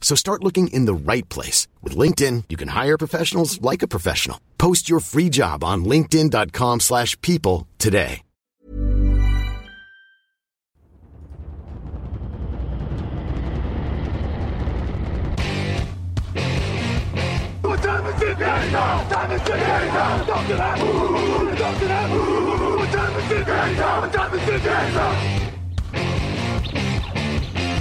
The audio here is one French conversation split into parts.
So start looking in the right place. With LinkedIn, you can hire professionals like a professional. Post your free job on linkedin.com slash people today. What time is it now? Time is it now? Talk to that. Talk to that. What time is it now? Time is it now?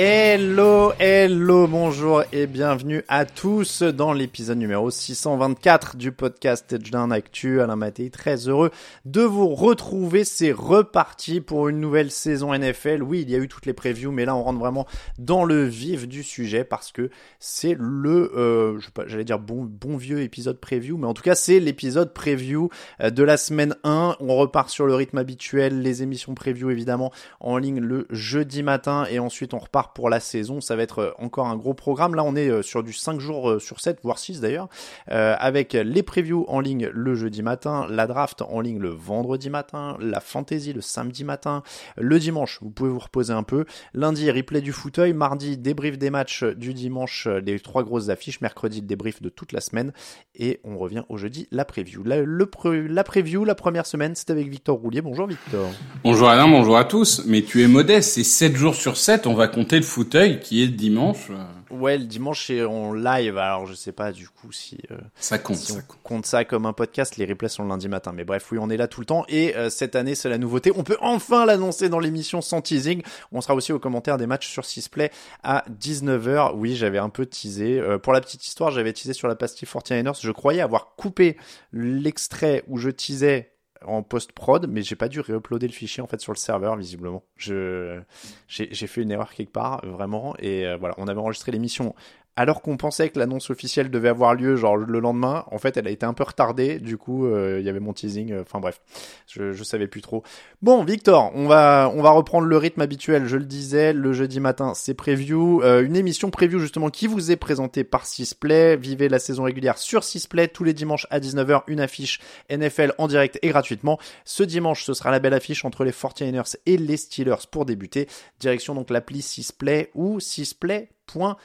Hello, hello, bonjour et bienvenue à tous dans l'épisode numéro 624 du podcast Touchdown Actu. Alain Mattei, très heureux de vous retrouver. C'est reparti pour une nouvelle saison NFL. Oui, il y a eu toutes les previews, mais là on rentre vraiment dans le vif du sujet parce que c'est le, euh, j'allais dire bon, bon vieux épisode preview, mais en tout cas c'est l'épisode preview euh, de la semaine 1. On repart sur le rythme habituel, les émissions preview évidemment en ligne le jeudi matin et ensuite on repart pour la saison. Ça va être euh, encore un gros programme. Là, on est euh, sur du 5 jours euh, sur 7, voire 6 d'ailleurs, avec les previews en ligne le jeudi matin, la draft en ligne le vendredi matin, la fantasy le samedi matin, le dimanche, vous pouvez vous reposer un peu. Lundi, replay du fauteuil. Mardi, débrief des matchs du dimanche, les trois grosses affiches. Mercredi, le débrief de toute la semaine. Et on revient au jeudi, la preview. La, la preview, la première semaine, c'est avec Victor Roulier. Bonjour Victor. Bonjour Alain, bonjour à tous. Mais tu es modeste, c'est 7 jours sur 7, on va compter le fauteuil qui est le dimanche. euh, Ouais, le dimanche, c'est en live. Alors, je sais pas du coup si... euh, Ça compte. Si ça on compte. compte ça comme un podcast, les replays sont le lundi matin. Mais bref, oui, on est là tout le temps. Et euh, cette année, c'est la nouveauté. On peut enfin l'annoncer dans l'émission sans teasing. On sera aussi au commentaire des matchs sur 6play à 19h. Oui, j'avais un peu teasé. Euh, pour la petite histoire, j'avais teasé sur la pastille 49ers. Je croyais avoir coupé l'extrait où je teasais en post-prod, mais j'ai pas dû réuploader le fichier en fait sur le serveur visiblement. Je j'ai fait une erreur quelque part vraiment et euh, voilà, on avait enregistré l'émission alors qu'on pensait que l'annonce officielle devait avoir lieu genre le lendemain, en fait, elle a été un peu retardée. Du coup, euh, il y avait mon teasing. euh, Enfin bref, je, savais plus trop. Bon, Victor, on va reprendre le rythme habituel. Je le disais, le jeudi matin, c'est preview, euh, une émission preview justement qui vous est présentée par Sisplay. Vivez la saison régulière sur Sisplay tous les dimanches à 19h, une affiche NFL en direct et gratuitement. Ce dimanche, ce sera la belle affiche entre les 49ers et les Steelers pour débuter. Direction donc l'appli Sisplay ou sisplay.fr.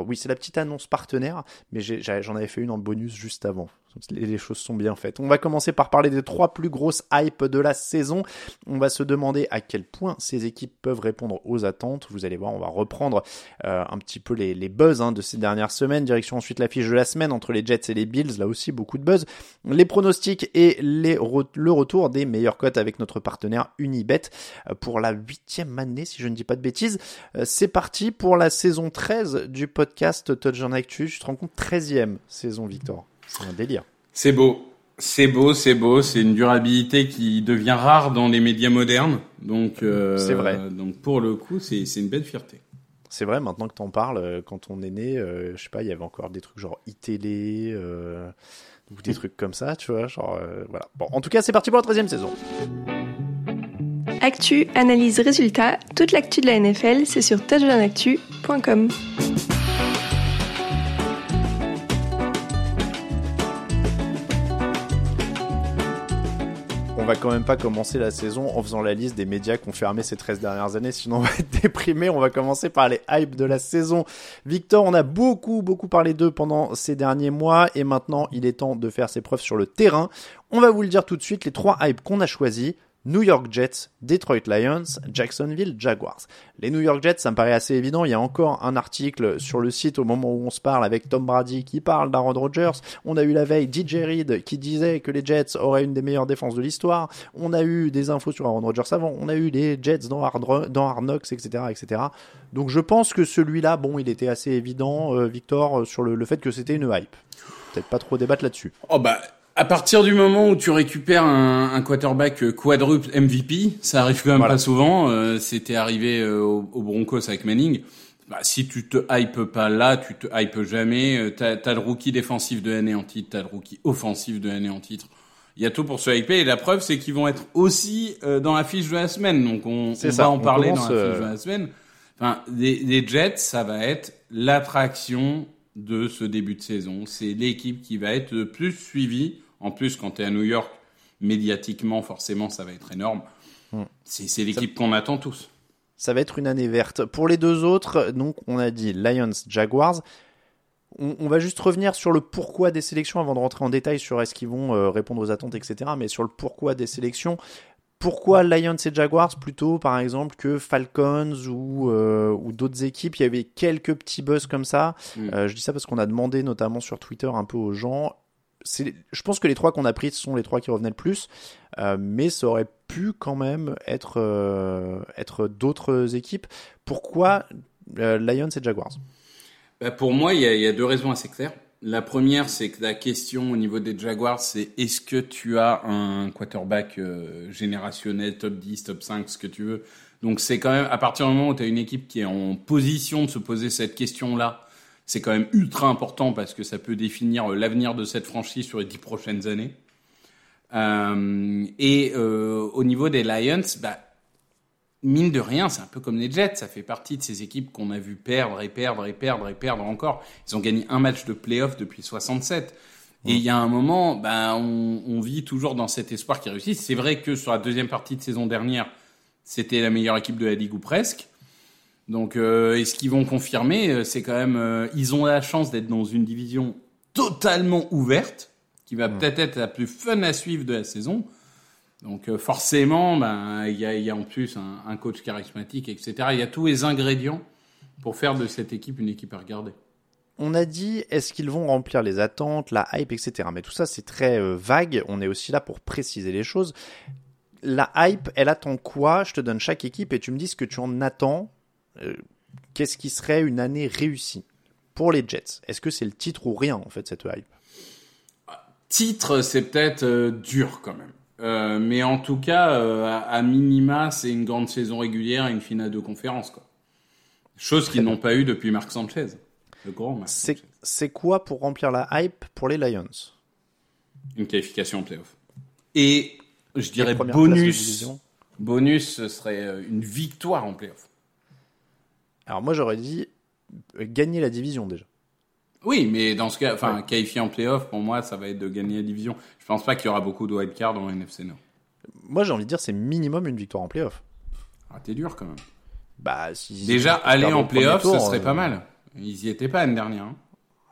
Oui, c'est la petite annonce partenaire, mais j'en avais fait une en bonus juste avant. Les choses sont bien faites. On va commencer par parler des trois plus grosses hypes de la saison. On va se demander à quel point ces équipes peuvent répondre aux attentes. Vous allez voir, on va reprendre euh, un petit peu les, les buzz hein, de ces dernières semaines. Direction ensuite l'affiche de la semaine entre les Jets et les Bills. Là aussi, beaucoup de buzz. Les pronostics et les re- le retour des meilleures cotes avec notre partenaire Unibet euh, pour la huitième année, si je ne dis pas de bêtises. Euh, C'est parti pour la saison 13 du podcast Touchdown Actu. Tu te rends compte? 13e saison, Victor. C'est un délire. C'est beau. C'est beau, c'est beau. C'est une durabilité qui devient rare dans les médias modernes. Donc, euh, C'est vrai. Donc pour le coup, c'est c'est une belle fierté. C'est vrai, maintenant que t'en parles, euh, quand on est né, euh, je sais pas, il y avait encore des trucs genre iTélé, euh, ou des trucs comme ça, tu vois, genre, euh, voilà. Bon, en tout cas, c'est parti pour la 13e saison. Actu, analyse, résultat, toute l'actu de la NFL, c'est sur touchdownactu.com. va quand même pas commencer la saison en faisant la liste des médias qui ont fermé ces 13 dernières années, sinon on va être déprimé. On va commencer par les hypes de la saison. Victor, on a beaucoup, beaucoup parlé d'eux pendant ces derniers mois et maintenant il est temps de faire ses preuves sur le terrain. On va vous le dire tout de suite, les trois hypes qu'on a choisis. New York Jets, Detroit Lions, Jacksonville Jaguars. Les New York Jets, ça me paraît assez évident. Il y a encore un article sur le site au moment où on se parle avec Tom Brady qui parle d'Aaron Rodgers. On a eu la veille DJ Reed qui disait que les Jets auraient une des meilleures défenses de l'histoire. On a eu des infos sur Aaron Rodgers avant. On a eu les Jets dans Hard, dans etc., etc. Donc je pense que celui-là, bon, il était assez évident, euh, Victor, sur le, le fait que c'était une hype. Peut-être pas trop débattre là-dessus. Oh bah à partir du moment où tu récupères un, un quarterback euh, quadruple MVP, ça arrive quand même Voilà. pas souvent. euh, C'était arrivé euh, au, au Broncos avec Manning. Bah, si tu te hypes pas là, tu te hypes jamais. Euh, T'as as le rookie défensif de l'année en titre, t'as le rookie offensif de l'année en titre. Il y a tout pour se hyper et la preuve c'est qu'ils vont être aussi euh, dans la fiche de la semaine. Donc on, on ça, va en on parler dans la euh, fiche de la semaine. Enfin, les, les Jets, ça va être l'attraction de ce début de saison. C'est l'équipe qui va être le plus suivie. En plus, quand tu es à New York, médiatiquement, forcément, ça va être énorme. Hmm. C'est l'équipe qu'on attend tous. Ça va être une année verte. Pour les deux autres, donc on a dit Lions, Jaguars. On, on va juste revenir sur le pourquoi des sélections avant de rentrer en détail sur est-ce qu'ils vont euh, répondre aux attentes, etc. Mais sur le pourquoi des sélections. Pourquoi Lions et Jaguars plutôt, par exemple, que Falcons ou, euh, ou d'autres équipes? Il y avait quelques petits buzz comme ça. Mm. Euh, je dis ça parce qu'on a demandé notamment sur Twitter un peu aux gens. Je pense que les trois qu'on a pris sont les trois qui revenaient le plus. Euh, mais ça aurait pu quand même être, euh, d'autres équipes. Pourquoi euh, Lions et Jaguars? Bah, pour moi, il y, y a deux raisons assez claires. La première, c'est que la question au niveau des Jaguars, c'est est-ce que tu as un quarterback générationnel, top 10, top 5, ce que tu veux? Donc c'est quand même, à partir du moment où tu as une équipe qui est en position de se poser cette question-là, c'est quand même ultra important parce que ça peut définir euh, l'avenir de cette franchise sur les dix prochaines années. Euh, et euh, au niveau des Lions, bah, mine de rien, c'est un peu comme les Jets. Ça fait partie de ces équipes qu'on a vu perdre et perdre et perdre et perdre encore. Ils ont gagné un match de playoff depuis 67. Et il y a un moment, ben, on, on vit toujours dans cet espoir qui réussit. C'est vrai que sur la deuxième partie de saison dernière, c'était la meilleure équipe de la ligue ou presque. Donc, euh, est-ce qu'ils vont confirmer Euh, C'est quand même, euh, ils ont la chance d'être dans une division totalement ouverte, qui va peut-être être la plus fun à suivre de la saison. Donc euh, forcément, ben il y a, y a en plus un, un coach charismatique, etc. Il y a tous les ingrédients pour faire de cette équipe une équipe à regarder. On a dit est-ce qu'ils vont remplir les attentes, la hype, etc. Mais tout ça c'est très euh, vague. On est aussi là pour préciser les choses. La hype, elle attend quoi? Je te donne chaque équipe et tu me dis ce que tu en attends. Euh, Qu'est-ce qui serait une année réussie pour les Jets? Est-ce que c'est le titre ou rien en fait cette hype? Titre, c'est peut-être euh, dur quand même. Euh, mais en tout cas, euh, à, à minima, c'est une grande saison régulière et une finale de conférence. Quoi. Chose qu'ils n'ont pas eu depuis Marc Sanchez. Le grand Marc C'est c'est quoi pour remplir la hype pour les Lions? Une qualification en playoff. Et je dirais bonus. Bonus, ce serait une victoire en playoff. Alors moi j'aurais dit euh, gagner la division déjà. Oui, mais dans ce cas, enfin, Ouais. qualifier en playoff, pour moi, ça va être de gagner la division. Je pense pas qu'il y aura beaucoup de wildcards dans NFC Nord. Moi j'ai envie de dire c'est minimum une victoire en playoff. Ah, t'es dur quand même. Bah si Déjà, aller en playoff, ce serait euh, pas mal. Ils y étaient pas l'année dernière. hein.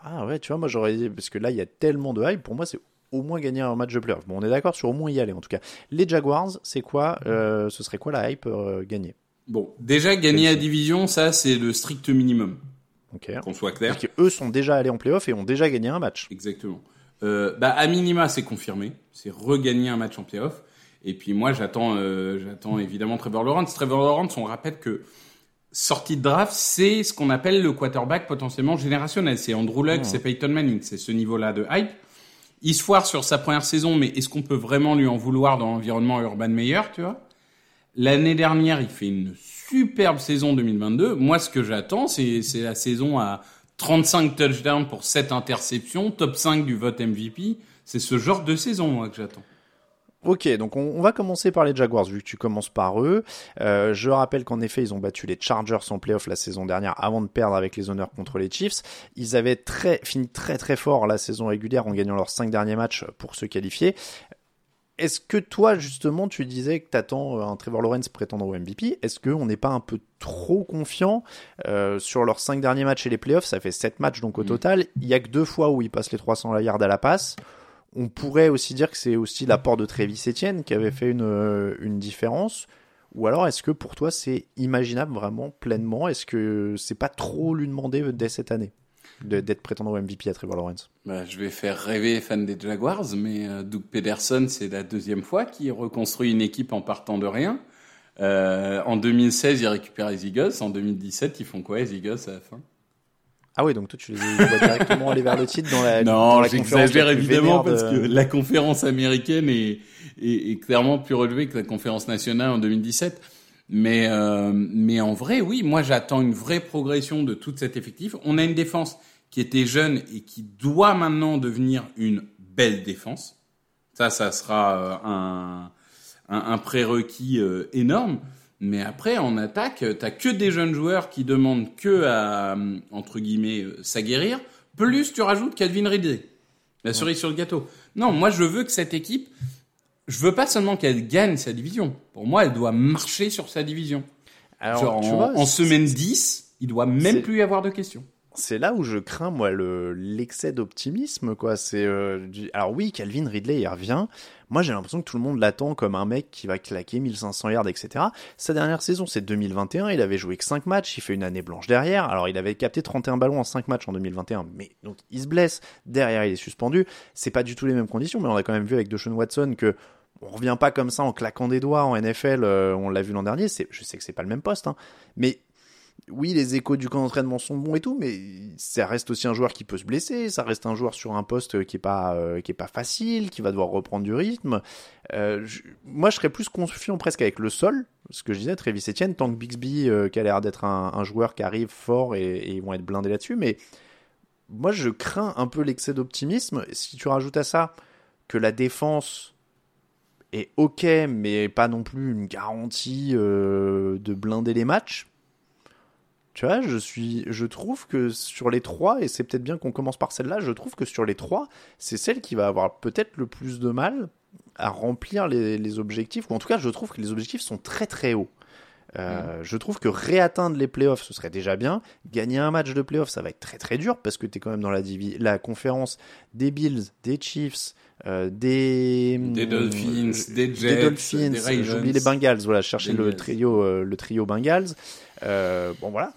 Ah ouais, tu vois, moi j'aurais dit, parce que là il y a tellement de hype, pour moi c'est au moins gagner un match de playoff. Bon, on est d'accord sur au moins y aller en tout cas. Les Jaguars, c'est quoi euh, Ce serait quoi la hype euh, gagnée? Bon, déjà, gagner la division, ça, c'est le strict minimum. Ok. Qu'on soit clair. Parce qu'eux sont déjà allés en playoff et ont déjà gagné un match. Exactement. Euh, bah, à minima, c'est confirmé. C'est regagner un match en playoff. Et puis moi, j'attends, euh, j'attends évidemment Trevor Lawrence. Trevor Lawrence, on rappelle que sortie de draft, c'est ce qu'on appelle le quarterback potentiellement générationnel. C'est Andrew Luck, c'est Peyton Manning. C'est ce niveau-là de hype. Il se foire sur sa première saison, mais est-ce qu'on peut vraiment lui en vouloir dans l'environnement Urban Meyer, tu vois? L'année dernière, il fait une superbe saison 2022. Moi, ce que j'attends, c'est la saison à 35 touchdowns pour 7 interceptions, top 5 du vote MVP. C'est ce genre de saison, moi, que j'attends. Ok, donc on, on va commencer par les Jaguars, vu que tu commences par eux. Euh, je rappelle qu'en effet, ils ont battu les Chargers en playoff la saison dernière avant de perdre avec les honneurs contre les Chiefs. Ils avaient très, fini très très fort la saison régulière en gagnant leurs cinq derniers matchs pour se qualifier. Est-ce que toi, justement, tu disais que tu attends un Trevor Lawrence prétendant au MVP Est-ce qu'on n'est pas un peu trop confiant euh, sur leurs cinq derniers matchs et les playoffs? Ça fait sept matchs donc au Mm. total. Il y a que deux fois où ils passent les 300 yards à la passe. On pourrait aussi dire que c'est aussi l'apport de Travis Etienne qui avait fait une, euh, une différence. Ou alors, est-ce que pour toi, c'est imaginable vraiment pleinement? Est-ce que c'est pas trop lui demander dès cette année? D'être prétendant au MVP à Trevor Lawrence Bah, je vais faire rêver les fans des Jaguars, mais euh, Doug Pederson, c'est la deuxième fois qu'il reconstruit une équipe en partant de rien. Euh, en 2016, il récupère les Eagles. En 2017, ils font quoi les Eagles à la fin? Ah oui, donc toi, tu les vois directement aller vers le titre dans la, dans Non, la conférence j'exagère évidemment parce de- que la conférence américaine est, est, est clairement plus relevée que la conférence nationale en 2017. Mais, euh, mais en vrai, oui, moi j'attends une vraie progression de toute cet effectif. On a une défense qui était jeune et qui doit maintenant devenir une belle défense. Ça, ça sera euh, un, un, un prérequis euh, énorme. Mais après, en attaque, t'as que des jeunes joueurs qui demandent que à, euh, entre guillemets, s'aguerrir. Plus tu rajoutes Calvin Ridley. La cerise sur le gâteau. Non, moi je veux que cette équipe, je veux pas seulement qu'elle gagne sa division. Pour moi, elle doit marcher sur sa division. Alors, Genre tu en, vois, en semaine 10, il doit même plus y avoir de questions. c'est là où je crains moi le l'excès d'optimisme quoi. C'est euh, du- alors oui Calvin Ridley il revient. Moi j'ai l'impression que tout le monde l'attend comme un mec qui va claquer 1500 yards etc sa dernière saison c'est 2021 il avait joué que 5 matchs. Il fait une année blanche derrière. Alors il avait capté 31 ballons en 5 matchs en 2021 mais donc il se blesse. Derrière il est suspendu. C'est pas du tout les mêmes conditions. Mais on a quand même vu avec Deshaun Watson que on revient pas comme ça en claquant des doigts en NFL euh, on l'a vu l'an dernier je sais que c'est pas le même poste hein, mais oui, les échos du camp d'entraînement sont bons et tout, mais ça reste aussi un joueur qui peut se blesser, ça reste un joueur sur un poste qui est pas euh, facile, qui va devoir reprendre du rythme. Euh, moi, je serais plus confiant presque avec le sol, ce que je disais, Travis Etienne, tant que Bixby, qui a l'air d'être un, un joueur qui arrive fort et, et ils vont être blindés là-dessus, mais moi, je crains un peu l'excès d'optimisme. Si tu rajoutes à ça que la défense est ok, mais pas non plus une garantie euh, de blinder les matchs. Tu vois, je suis, je trouve que sur les trois, et c'est peut-être bien qu'on commence par celle-là, je trouve que sur les trois, c'est celle qui va avoir peut-être le plus de mal à remplir les, les objectifs, ou en tout cas, je trouve que les objectifs sont très très hauts. Euh, Je trouve que réatteindre les playoffs, ce serait déjà bien. Gagner un match de playoffs, ça va être très très dur parce que tu es quand même dans la, la conférence des Bills, des Chiefs, euh, des, Des Dolphins, euh, des Jets, des Dolphins, des j'oublie les Bengals. Voilà, je cherchais le trio, euh, le trio Bengals. Bon voilà,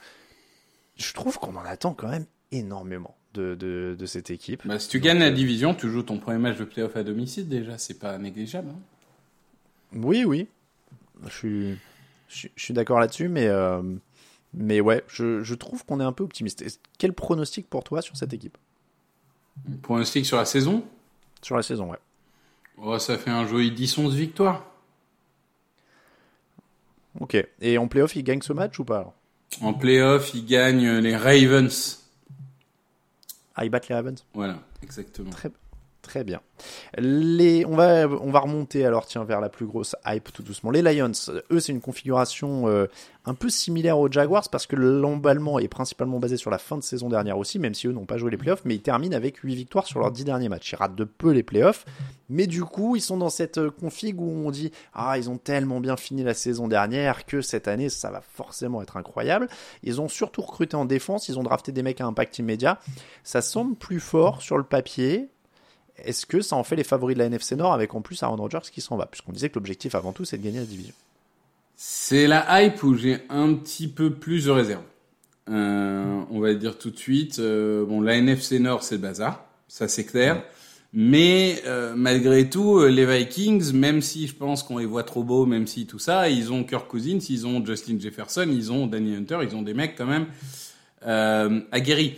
je trouve qu'on en attend quand même énormément de, de, de cette équipe. Bah, si tu Donc, gagnes la division, tu joues ton premier match de playoff à domicile déjà, c'est pas négligeable. hein. Oui, oui. Je suis, je, suis- je suis d'accord là-dessus, mais, mais ouais, je, je trouve qu'on est un peu optimiste. Quel pronostic pour toi sur cette équipe? Pronostic sur la saison? Sur la saison, ouais. oh, Ça fait un joli 10-11 victoires. Ok. Et en playoff, il gagne ce match ou pas alors? En playoff, ils gagnent les Ravens. Ah, ils battent les Ravens? Voilà, exactement. Très, très bien. Les, on, va, on va remonter alors tiens, vers la plus grosse hype tout doucement. Les Lions, eux, c'est une configuration euh, un peu similaire aux Jaguars parce que l'emballement est principalement basé sur la fin de saison dernière aussi, même si eux n'ont pas joué les playoffs, mais ils terminent avec 8 victoires sur leurs 10 derniers matchs. Ils ratent de peu les playoffs, mais du coup, ils sont dans cette euh, config où on dit Ah, ils ont tellement bien fini la saison dernière que cette année, ça va forcément être incroyable. Ils ont surtout recruté en défense, ils ont drafté des mecs à impact immédiat. Ça semble plus fort sur le papier. Est-ce que ça en fait les favoris de la NFC Nord avec en plus Aaron Rodgers qui s'en va? Puisqu'on disait que l'objectif avant tout c'est de gagner la division. C'est la hype où j'ai un petit peu plus de réserve. Euh, on va le dire tout de suite. euh, bon, la NFC Nord, c'est le bazar, ça c'est clair. Mais euh, malgré tout, les Vikings, même si je pense qu'on les voit trop beaux, même si tout ça, ils ont Kirk Cousins, ils ont Justin Jefferson, ils ont Danny Hunter, ils ont des mecs quand même aguerris.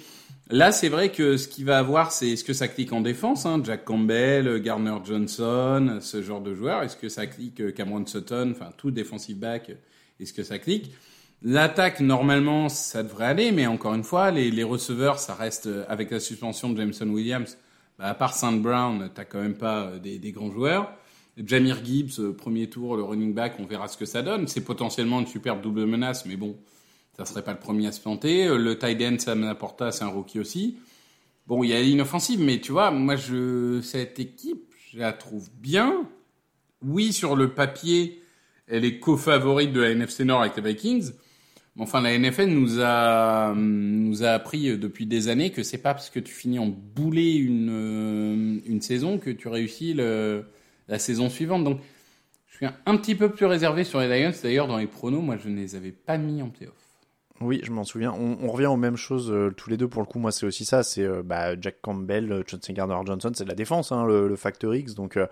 Là, c'est vrai que ce qu'il va avoir, c'est est-ce que ça clique en défense, hein, Jack Campbell, Garner Johnson, ce genre de joueurs. Est-ce que ça clique euh, Cameron Sutton, enfin tout defensive back, est-ce que ça clique? L'attaque, normalement, ça devrait aller, mais encore une fois, les, receveurs, ça reste euh, avec la suspension de Jameson Williams. Bah, à part Saint Brown, t'as quand même pas euh, des, des grands joueurs. Jamir Gibbs, premier tour, le running back, on verra ce que ça donne. C'est potentiellement une superbe double menace, mais bon, ça serait pas le premier à se planter. Euh, Le tight end Sam Laporta, c'est un rookie aussi. Bon, il y a une offensive, mais tu vois, moi, cette équipe, je la trouve bien, oui, sur le papier, elle est co-favorite de la NFC Nord avec les Vikings. Mais enfin, la NFL nous a nous a appris depuis des années que c'est pas parce que tu finis en boulet une euh, une saison que tu réussis la saison suivante. Donc, je suis un, un petit peu plus réservé sur les Lions. D'ailleurs, dans les pronos, moi, je ne les avais pas mis en playoff. Oui, je m'en souviens. On, on revient aux mêmes choses euh, tous les deux pour le coup. Moi, c'est aussi ça. C'est euh, bah, Jack Campbell, euh, Johnson Gardner Johnson, c'est de la défense, hein, le, le Factor X. Donc, euh,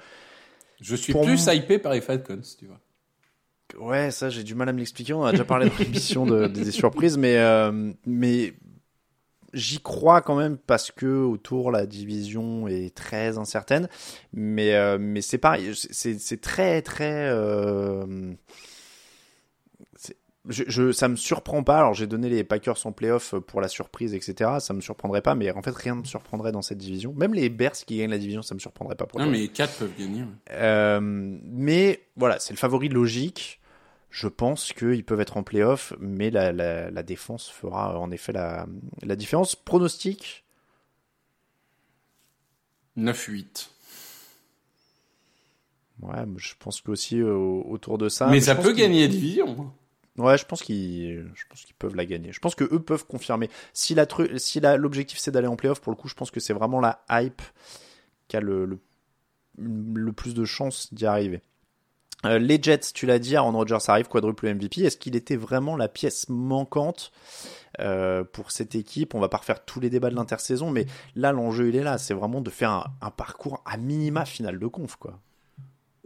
Je suis plus moi- hypé par les Falcons, tu vois. ouais, ça, j'ai du mal à me l'expliquer. On a déjà parlé dans l'émission de, des, surprises, mais mais j'y crois quand même parce que autour la division est très incertaine. Mais mais c'est pareil. C'est très très je, je, ça me surprend pas. Alors, j'ai donné les Packers en playoff pour la surprise, etc. Ça me surprendrait pas, mais en fait, rien ne me surprendrait dans cette division. Même les Bears qui gagnent la division, ça me surprendrait pas. Pour Non, mais les quatre peuvent gagner. Euh, mais voilà, c'est le favori logique. Je pense qu'ils peuvent être en playoff, mais la, la, la défense fera en effet la, la différence. Pronostic? 9-8. Ouais, je pense qu'aussi euh, autour de ça. mais je ça peut gagner la division. Ouais, je pense qu'ils, je pense qu'ils peuvent la gagner. Je pense que eux peuvent confirmer. Si la tru- si l'objectif c'est d'aller en playoff, pour le coup, je pense que c'est vraiment la hype qui a le, plus de chances d'y arriver. Euh, les Jets, tu l'as dit, Aaron Rodgers arrive, quadruple MVP. Est-ce qu'il était vraiment la pièce manquante euh, pour cette équipe? On va pas refaire tous les débats de l'intersaison, mais là, l'enjeu, il est là. C'est vraiment de faire un, un parcours à minima final de conf, quoi.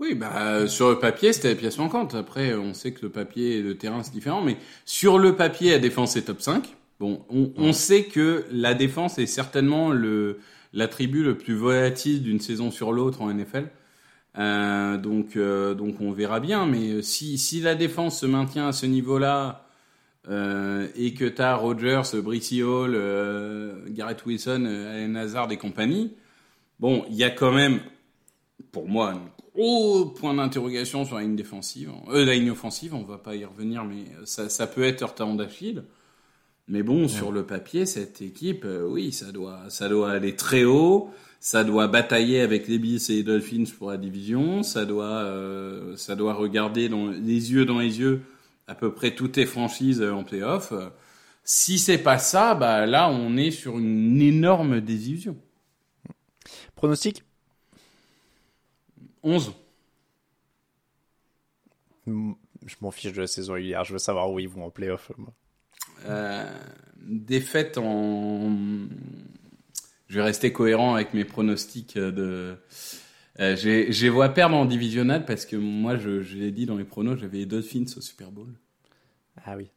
Oui, bah sur le papier, c'était la pièce manquante. Après, on sait que le papier et le terrain, c'est différent. Mais sur le papier, la défense est top 5. Bon, on, on sait que la défense est certainement le l'attribut le plus volatile d'une saison sur l'autre en NFL. Euh, donc, euh, donc on verra bien. Mais si, si la défense se maintient à ce niveau-là euh, et que tu as Rogers, Brissy Hall, euh, Garrett Wilson, euh, Allen Hazard et compagnie, bon, il y a quand même, pour moi, gros point d'interrogation sur la ligne défensive. Euh, la ligne offensive, on va pas y revenir, mais ça, ça peut être leur talon d'Achille. Mais bon, sur le papier, cette équipe, euh, oui, ça doit, ça doit aller très haut. Ça doit batailler avec les Bills et les Dolphins pour la division. Ça doit, euh, ça doit regarder dans les yeux dans les yeux à peu près toutes les franchises euh, en playoff. Euh, Si c'est pas ça, bah là, on est sur une énorme désillusion. Pronostic? 11. Mm, Je m'en fiche de la saison régulière. Je veux savoir où ils vont en playoff. Euh, défaite en. Je vais rester cohérent avec mes pronostics de. Euh, j'ai vois perdre en divisional parce que moi, je, je l'ai dit dans les pronos, j'avais les Dolphins au Super Bowl. Ah oui.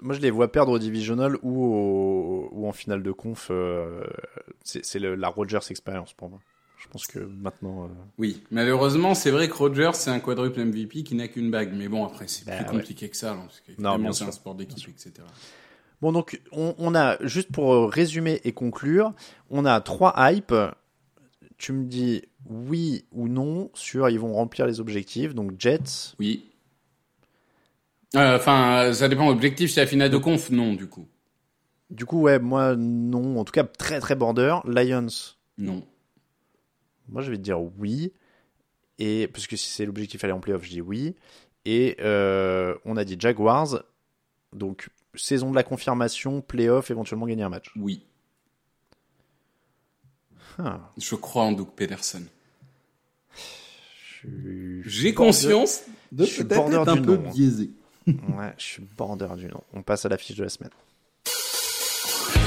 Moi, je les vois perdre au divisional ou, au- ou en finale de conf. euh, c'est la Rogers expérience pour moi. Je pense que maintenant. euh, Oui, malheureusement, c'est vrai que Rogers, c'est un quadruple MVP qui n'a qu'une bague. Mais bon, après, c'est Bah, plus ouais. compliqué que ça. hein, parce que, Non, évidemment, bien c'est un sport d'équipe, etc. Bon, donc, on, on a, juste pour euh, résumer et conclure, on a trois hypes. Tu me dis oui ou non sur ils vont remplir les objectifs. Donc, Jets. Oui. Euh, Enfin, ça dépend. Objectif, c'est la finale de conf Non, du coup. Du coup, ouais, moi, non. En tout cas, très, très border. Lions. Non. Moi, je vais te dire oui. Et parce que si c'est l'objectif aller en playoff, je dis oui. Et euh, on a dit Jaguars. Donc, saison de la confirmation, playoff, éventuellement gagner un match. Oui. Je crois en Doug Pedersen. J'ai conscience de je suis peut-être un du peu nom, hein. biaisé. Ouais, je suis border du nom. On passe à la fiche de la semaine.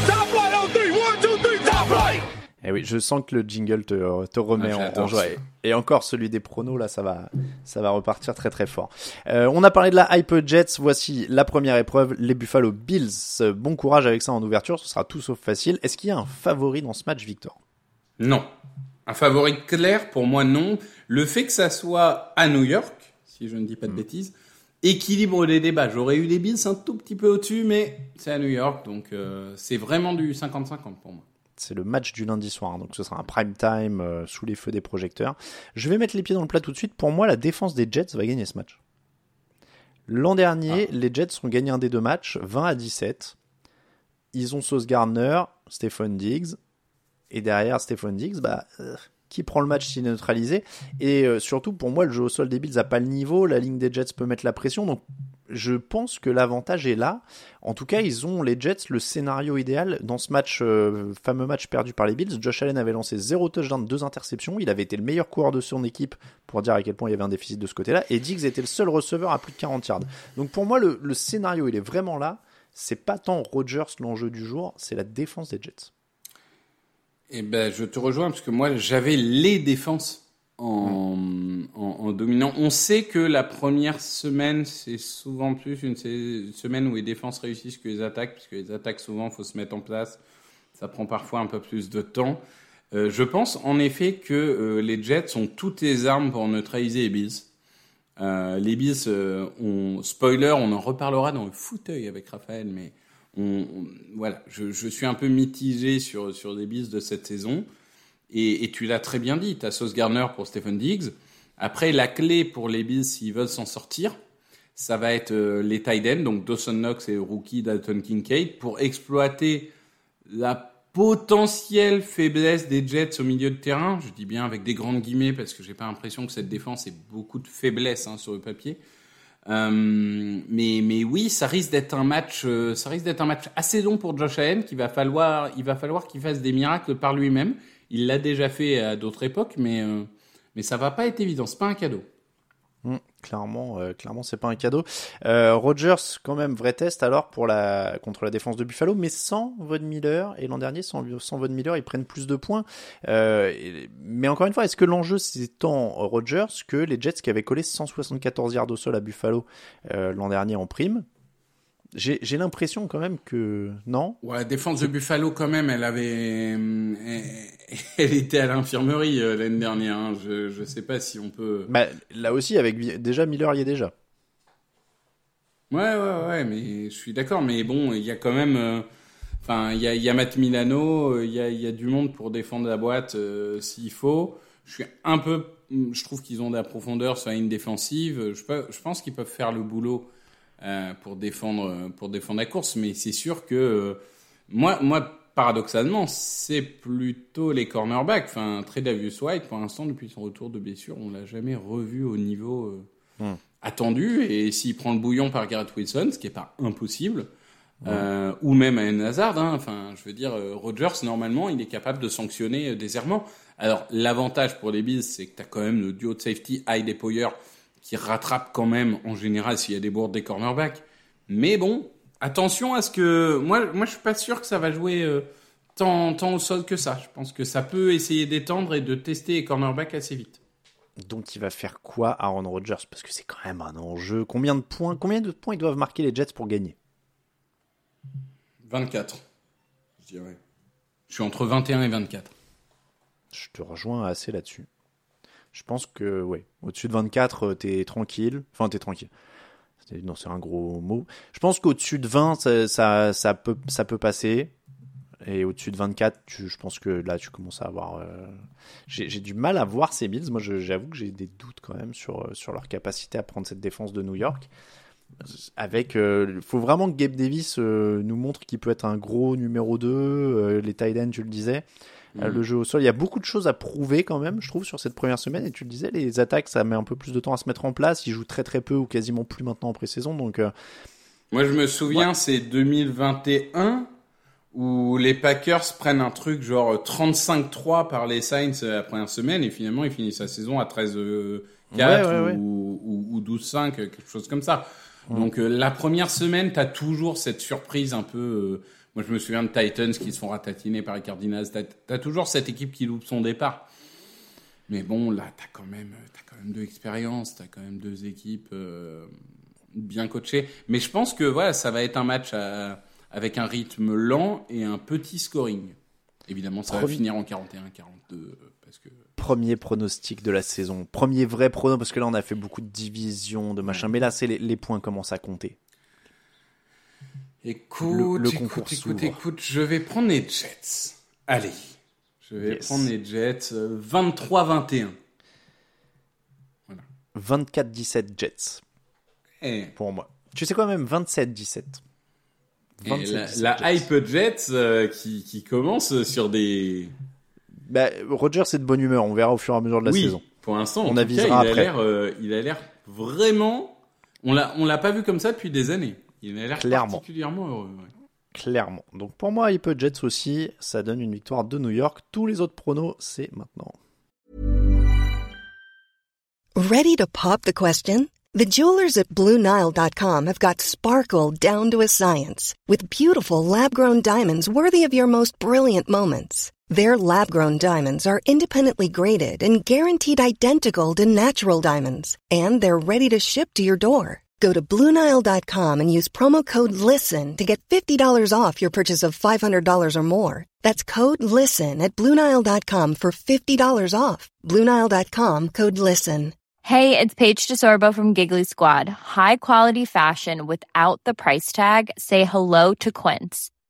Top on three, one, two, three, top! Eh oui, je sens que le jingle te, te remet Ah, en, joie. Et encore celui des pronos, là, ça va, ça va repartir très très fort. Euh, on a parlé de la Hype Jets. Voici la première épreuve, les Buffalo Bills. Bon courage avec ça en ouverture, ce sera tout sauf facile. Est-ce qu'il y a un favori dans ce match, Victor? Non. Un favori clair, pour moi, non. Le fait que ça soit à New York, si je ne dis pas de bêtises, équilibre les débats. J'aurais eu les Bills un tout petit peu au-dessus, mais c'est à New York, donc euh, c'est vraiment du 50-50 pour moi. C'est le match du lundi soir, hein, donc ce sera un prime time euh, sous les feux des projecteurs. Je vais mettre les pieds dans le plat tout de suite. Pour moi, la défense des Jets va gagner ce match. L'an dernier, les Jets ont gagné un des deux matchs, 20 à 17. Ils ont Sauce Gardner, Stephon Diggs, et derrière Stephon Diggs, bah, euh, qui prend le match s'il est neutralisé? Et euh, surtout, pour moi, le jeu au sol des Bills n'a pas le niveau. La ligne des Jets peut mettre la pression. Donc, je pense que l'avantage est là. En tout cas, ils ont les Jets le scénario idéal dans ce match, euh, fameux match perdu par les Bills. Josh Allen avait lancé 0 touchdown, 2 interceptions. Il avait été le meilleur coureur de son équipe pour dire à quel point il y avait un déficit de ce côté-là. Et Diggs était le seul receveur à plus de 40 yards. Donc pour moi, le, le scénario, il est vraiment là. C'est pas tant Rodgers l'enjeu du jour, c'est la défense des Jets. Eh ben, je te rejoins parce que moi, j'avais les défenses en, dominant. On sait que la première semaine, c'est souvent plus une semaine où les défenses réussissent que les attaques, puisque les attaques, souvent, faut se mettre en place. Ça prend parfois un peu plus de temps. Euh, je pense en effet que euh, les Jets ont toutes les armes pour neutraliser les Bills. Euh, les Bills, on, spoiler, on en reparlera dans le fauteuil avec Raphaël, mais on, voilà, je, je, suis un peu mitigé sur, sur les Bills de cette saison. Et, tu l'as très bien dit, tu as Sauce Garner pour Stephen Diggs. Après, la clé pour les Bills, s'ils veulent s'en sortir, ça va être euh, les tight donc Dawson Knox et rookie Dalton Kincaid, pour exploiter la potentielle faiblesse des Jets au milieu de terrain. Je dis bien avec des grandes guillemets parce que j'ai pas l'impression que cette défense ait beaucoup de faiblesse hein, sur le papier. Euh, mais, mais oui, ça risque d'être un match, euh, ça risque d'être un match assez long pour Josh Allen, qu'il va falloir, il va falloir qu'il fasse des miracles par lui-même. Il l'a déjà fait à d'autres époques, mais euh, mais ça va pas être évident. C'est pas un cadeau. Mmh, clairement, euh, clairement, c'est pas un cadeau. Euh, Rogers, quand même, vrai test alors pour la contre la défense de Buffalo, mais sans Von Miller. Et l'an dernier, sans, sans Von Miller, ils prennent plus de points. Mais encore une fois, est-ce que l'enjeu c'est tant Rogers que les Jets qui avaient collé 174 yards au sol à Buffalo l'an dernier en prime j'ai l'impression quand même que non. Ouais, la défense de Buffalo quand même, elle avait, elle était à l'infirmerie euh, l'année dernière. Hein. Je je sais pas si on peut. Bah, là aussi avec déjà Miller y est déjà. Ouais ouais ouais, mais je suis d'accord. Mais bon, il y a quand même, euh, enfin il y a y a Matt Milano, euh, il y a il y a du monde pour défendre la boîte euh, s'il faut. Je suis un peu, je trouve qu'ils ont de la profondeur sur la ligne défensive. Je, peux, je pense qu'ils peuvent faire le boulot euh, pour défendre pour défendre la course, mais c'est sûr que euh, moi moi paradoxalement c'est plutôt les cornerbacks. Enfin, Tredavious White pour l'instant depuis son retour de blessure, on l'a jamais revu au niveau euh, Hmm. attendu. Et s'il prend le bouillon par Garrett Wilson, ce qui est pas impossible. Euh, ou même à Hazard, hein. enfin, je veux dire, euh, Rogers normalement, il est capable de sanctionner euh, des errements. Alors, l'avantage pour les Bills, c'est que tu as quand même le duo de safety Hyde et Poyer qui rattrape quand même en général s'il y a des bourdes des cornerbacks. Mais bon, attention à ce que moi, moi, je suis pas sûr que ça va jouer euh, tant, tant au sol que ça. Je pense que ça peut essayer d'étendre et de tester les cornerbacks assez vite. Donc il va faire quoi Aaron Rodgers? Parce que c'est quand même un enjeu. Combien de points Combien de points ils doivent marquer les Jets pour gagner? 24, je dirais. Je suis entre 21 et 24. Je te rejoins assez là-dessus. Je pense que, ouais, au-dessus de 24, euh, t'es tranquille. Enfin, t'es tranquille. Non, c'est un gros mot. Je pense qu'au-dessus de 20, ça, ça, peut, ça peut passer. Et au-dessus de 24, tu- je pense que là, tu commences à avoir. euh, J'ai du mal à voir ces Bills. Moi, j'avoue que j'ai des doutes quand même sur, euh, sur leur capacité à prendre cette défense de New York. Avec, faut vraiment que Gabe Davis nous montre qu'il peut être un gros numéro 2. euh, les tight tu le disais. Euh, Mhm. le jeu au sol, il y a beaucoup de choses à prouver quand même, je trouve, sur cette première semaine. Et tu le disais, les attaques, ça met un peu plus de temps à se mettre en place. Ils jouent très très peu ou quasiment plus maintenant en pré-saison. Donc, euh, Moi, je me souviens, c'est 2021 où les Packers prennent un truc genre 35-3 par les Saints la première semaine et finalement ils finissent la saison à 13-4 Ouais, ouais, ouais. ou, ou, ou 12-5, quelque chose comme ça. Donc euh, la première semaine, tu as toujours cette surprise un peu... euh, moi, je me souviens de Titans qui se font ratatiner par les Cardinals. Tu as, toujours cette équipe qui loupe son départ. Mais bon, là, tu as, quand même- t'as quand même deux expériences, tu as quand même deux équipes euh, bien coachées. Mais je pense que voilà, ça va être un match à- avec un rythme lent et un petit scoring. Évidemment, ça va finir en 41-42 euh, parce que premier pronostic de la saison. Premier vrai pronostic, parce que là, on a fait beaucoup de divisions, de machin. Mais là, c'est les, les points commencent à compter. Écoute, Le- le écoute, écoute, écoute, je vais prendre les Jets. Allez, je vais Yes. prendre les Jets euh, 23-21. 24-17 Jets, Et, pour moi. Tu sais quoi, même 27-17. et la, 27-17 la Jets. hype Jets euh, qui, qui commence sur des Bah, Roger, c'est de bonne humeur. On verra au fur et à mesure de la oui, saison. pour l'instant, On avisera cas, il a après. l'air, euh, il a l'air vraiment. On l'a, on l'a pas vu comme ça depuis des années. Il a l'air Clairement. particulièrement heureux. ouais. Clairement. Donc pour moi, Hype Jets aussi, ça donne une victoire de New York. Tous les autres pronos, c'est maintenant. Ready to pop the question? The jewelers at BlueNile.com have got sparkle down to a science with beautiful lab grown diamonds worthy of your most brilliant moments. Their lab grown diamonds are independently graded and guaranteed identical to natural diamonds, and they're ready to ship to your door. Go to BlueNile.com and use promo code LISTEN to get $50 off your purchase of $500 or more. That's code LISTEN at BlueNile.com for $50 off. BlueNile.com code LISTEN. Hey, it's Paige DeSorbo from Giggly Squad. High quality fashion without the price tag. Say hello to Quince.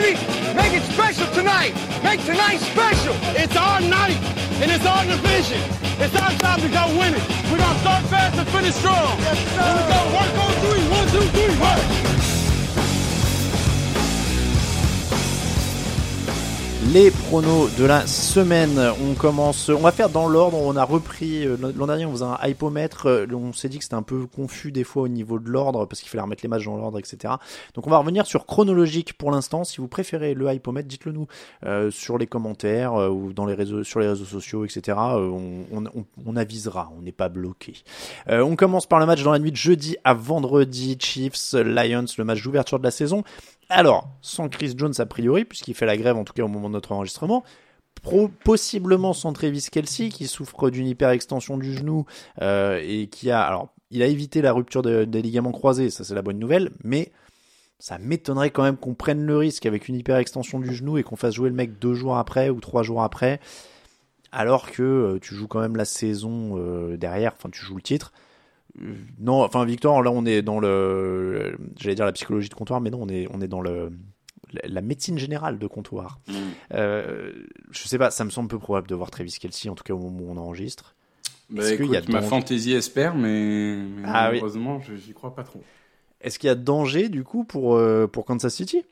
Baby! Make it special tonight! Make tonight special! It's our night, and it's our division. It's our time to go win it. We're gonna start fast and finish strong. Yes, sir. Here we go. Work on three. One, two, three. Work! Les pronos de la semaine. On commence, on va faire dans l'ordre. On a repris euh, l'an dernier, on faisait un hypomètre. Euh, On s'est dit que c'était un peu confus des fois au niveau de l'ordre parce qu'il fallait remettre les matchs dans l'ordre, etc. Donc on va revenir sur chronologique pour l'instant. Si vous préférez le hypomètre, dites-le nous euh, sur les commentaires ou dans les réseaux, sur les réseaux sociaux, etc. On, on, avisera. On n'est pas bloqué. On commence par le match dans la nuit de jeudi à vendredi. Chiefs Lions, le match d'ouverture de la saison. Alors, sans Chris Jones a priori, puisqu'il fait la grève en tout cas au moment de notre enregistrement, possiblement sans Travis Kelsey, qui souffre d'une hyperextension du genou euh, et qui a, alors, il a évité la rupture de- des ligaments croisés, ça c'est la bonne nouvelle, mais ça m'étonnerait quand même qu'on prenne le risque avec une hyperextension du genou et qu'on fasse jouer le mec deux jours après ou trois jours après, alors que euh, tu joues quand même la saison euh, derrière, enfin tu joues le titre. Non, enfin Victor, là on est dans le, j'allais dire la psychologie de comptoir, mais non, on est on est dans le la- médecine générale de comptoir. Mm. Euh, je sais pas, ça me semble peu probable de voir Travis Kelsey, en tout cas au moment où on enregistre. Bah, écoute, y a ma danger fantaisie espère, mais, mais Ah malheureusement, j'y crois pas trop. Est-ce qu'il y a danger du coup pour euh, pour Kansas City?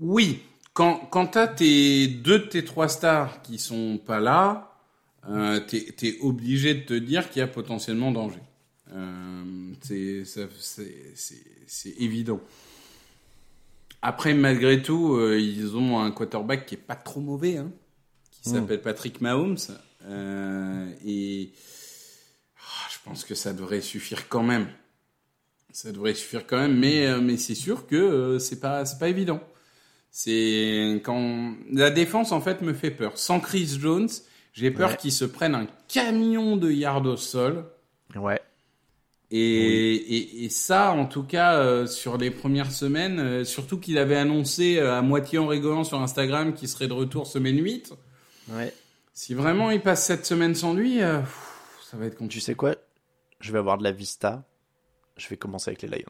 Oui, quand, quand t'as tes deux de tes trois stars qui sont pas là, euh, t'es es obligé de te dire qu'il y a potentiellement danger. Euh, c'est évident. Après, malgré tout, euh, ils ont un quarterback qui est pas trop mauvais, hein, qui Mm. s'appelle Patrick Mahomes, euh, et ah, je pense que ça devrait suffire quand même. Ça devrait suffire quand même, mais euh, mais c'est sûr que c'est pas c'est pas évident. C'est quand la défense en fait me fait peur. Sans Chris Jones, j'ai peur Ouais. qu'il se prenne un camion de yards au sol. Ouais. Et, et, et ça, en tout cas, euh, sur les premières semaines, euh, surtout qu'il avait annoncé euh, à moitié en rigolant sur Instagram qu'il serait de retour semaine 8. Ouais. Si vraiment il passe cette semaine sans lui, pff, ça va être compliqué. Tu sais quoi? Je vais avoir de la vista. Je vais commencer avec les Lions.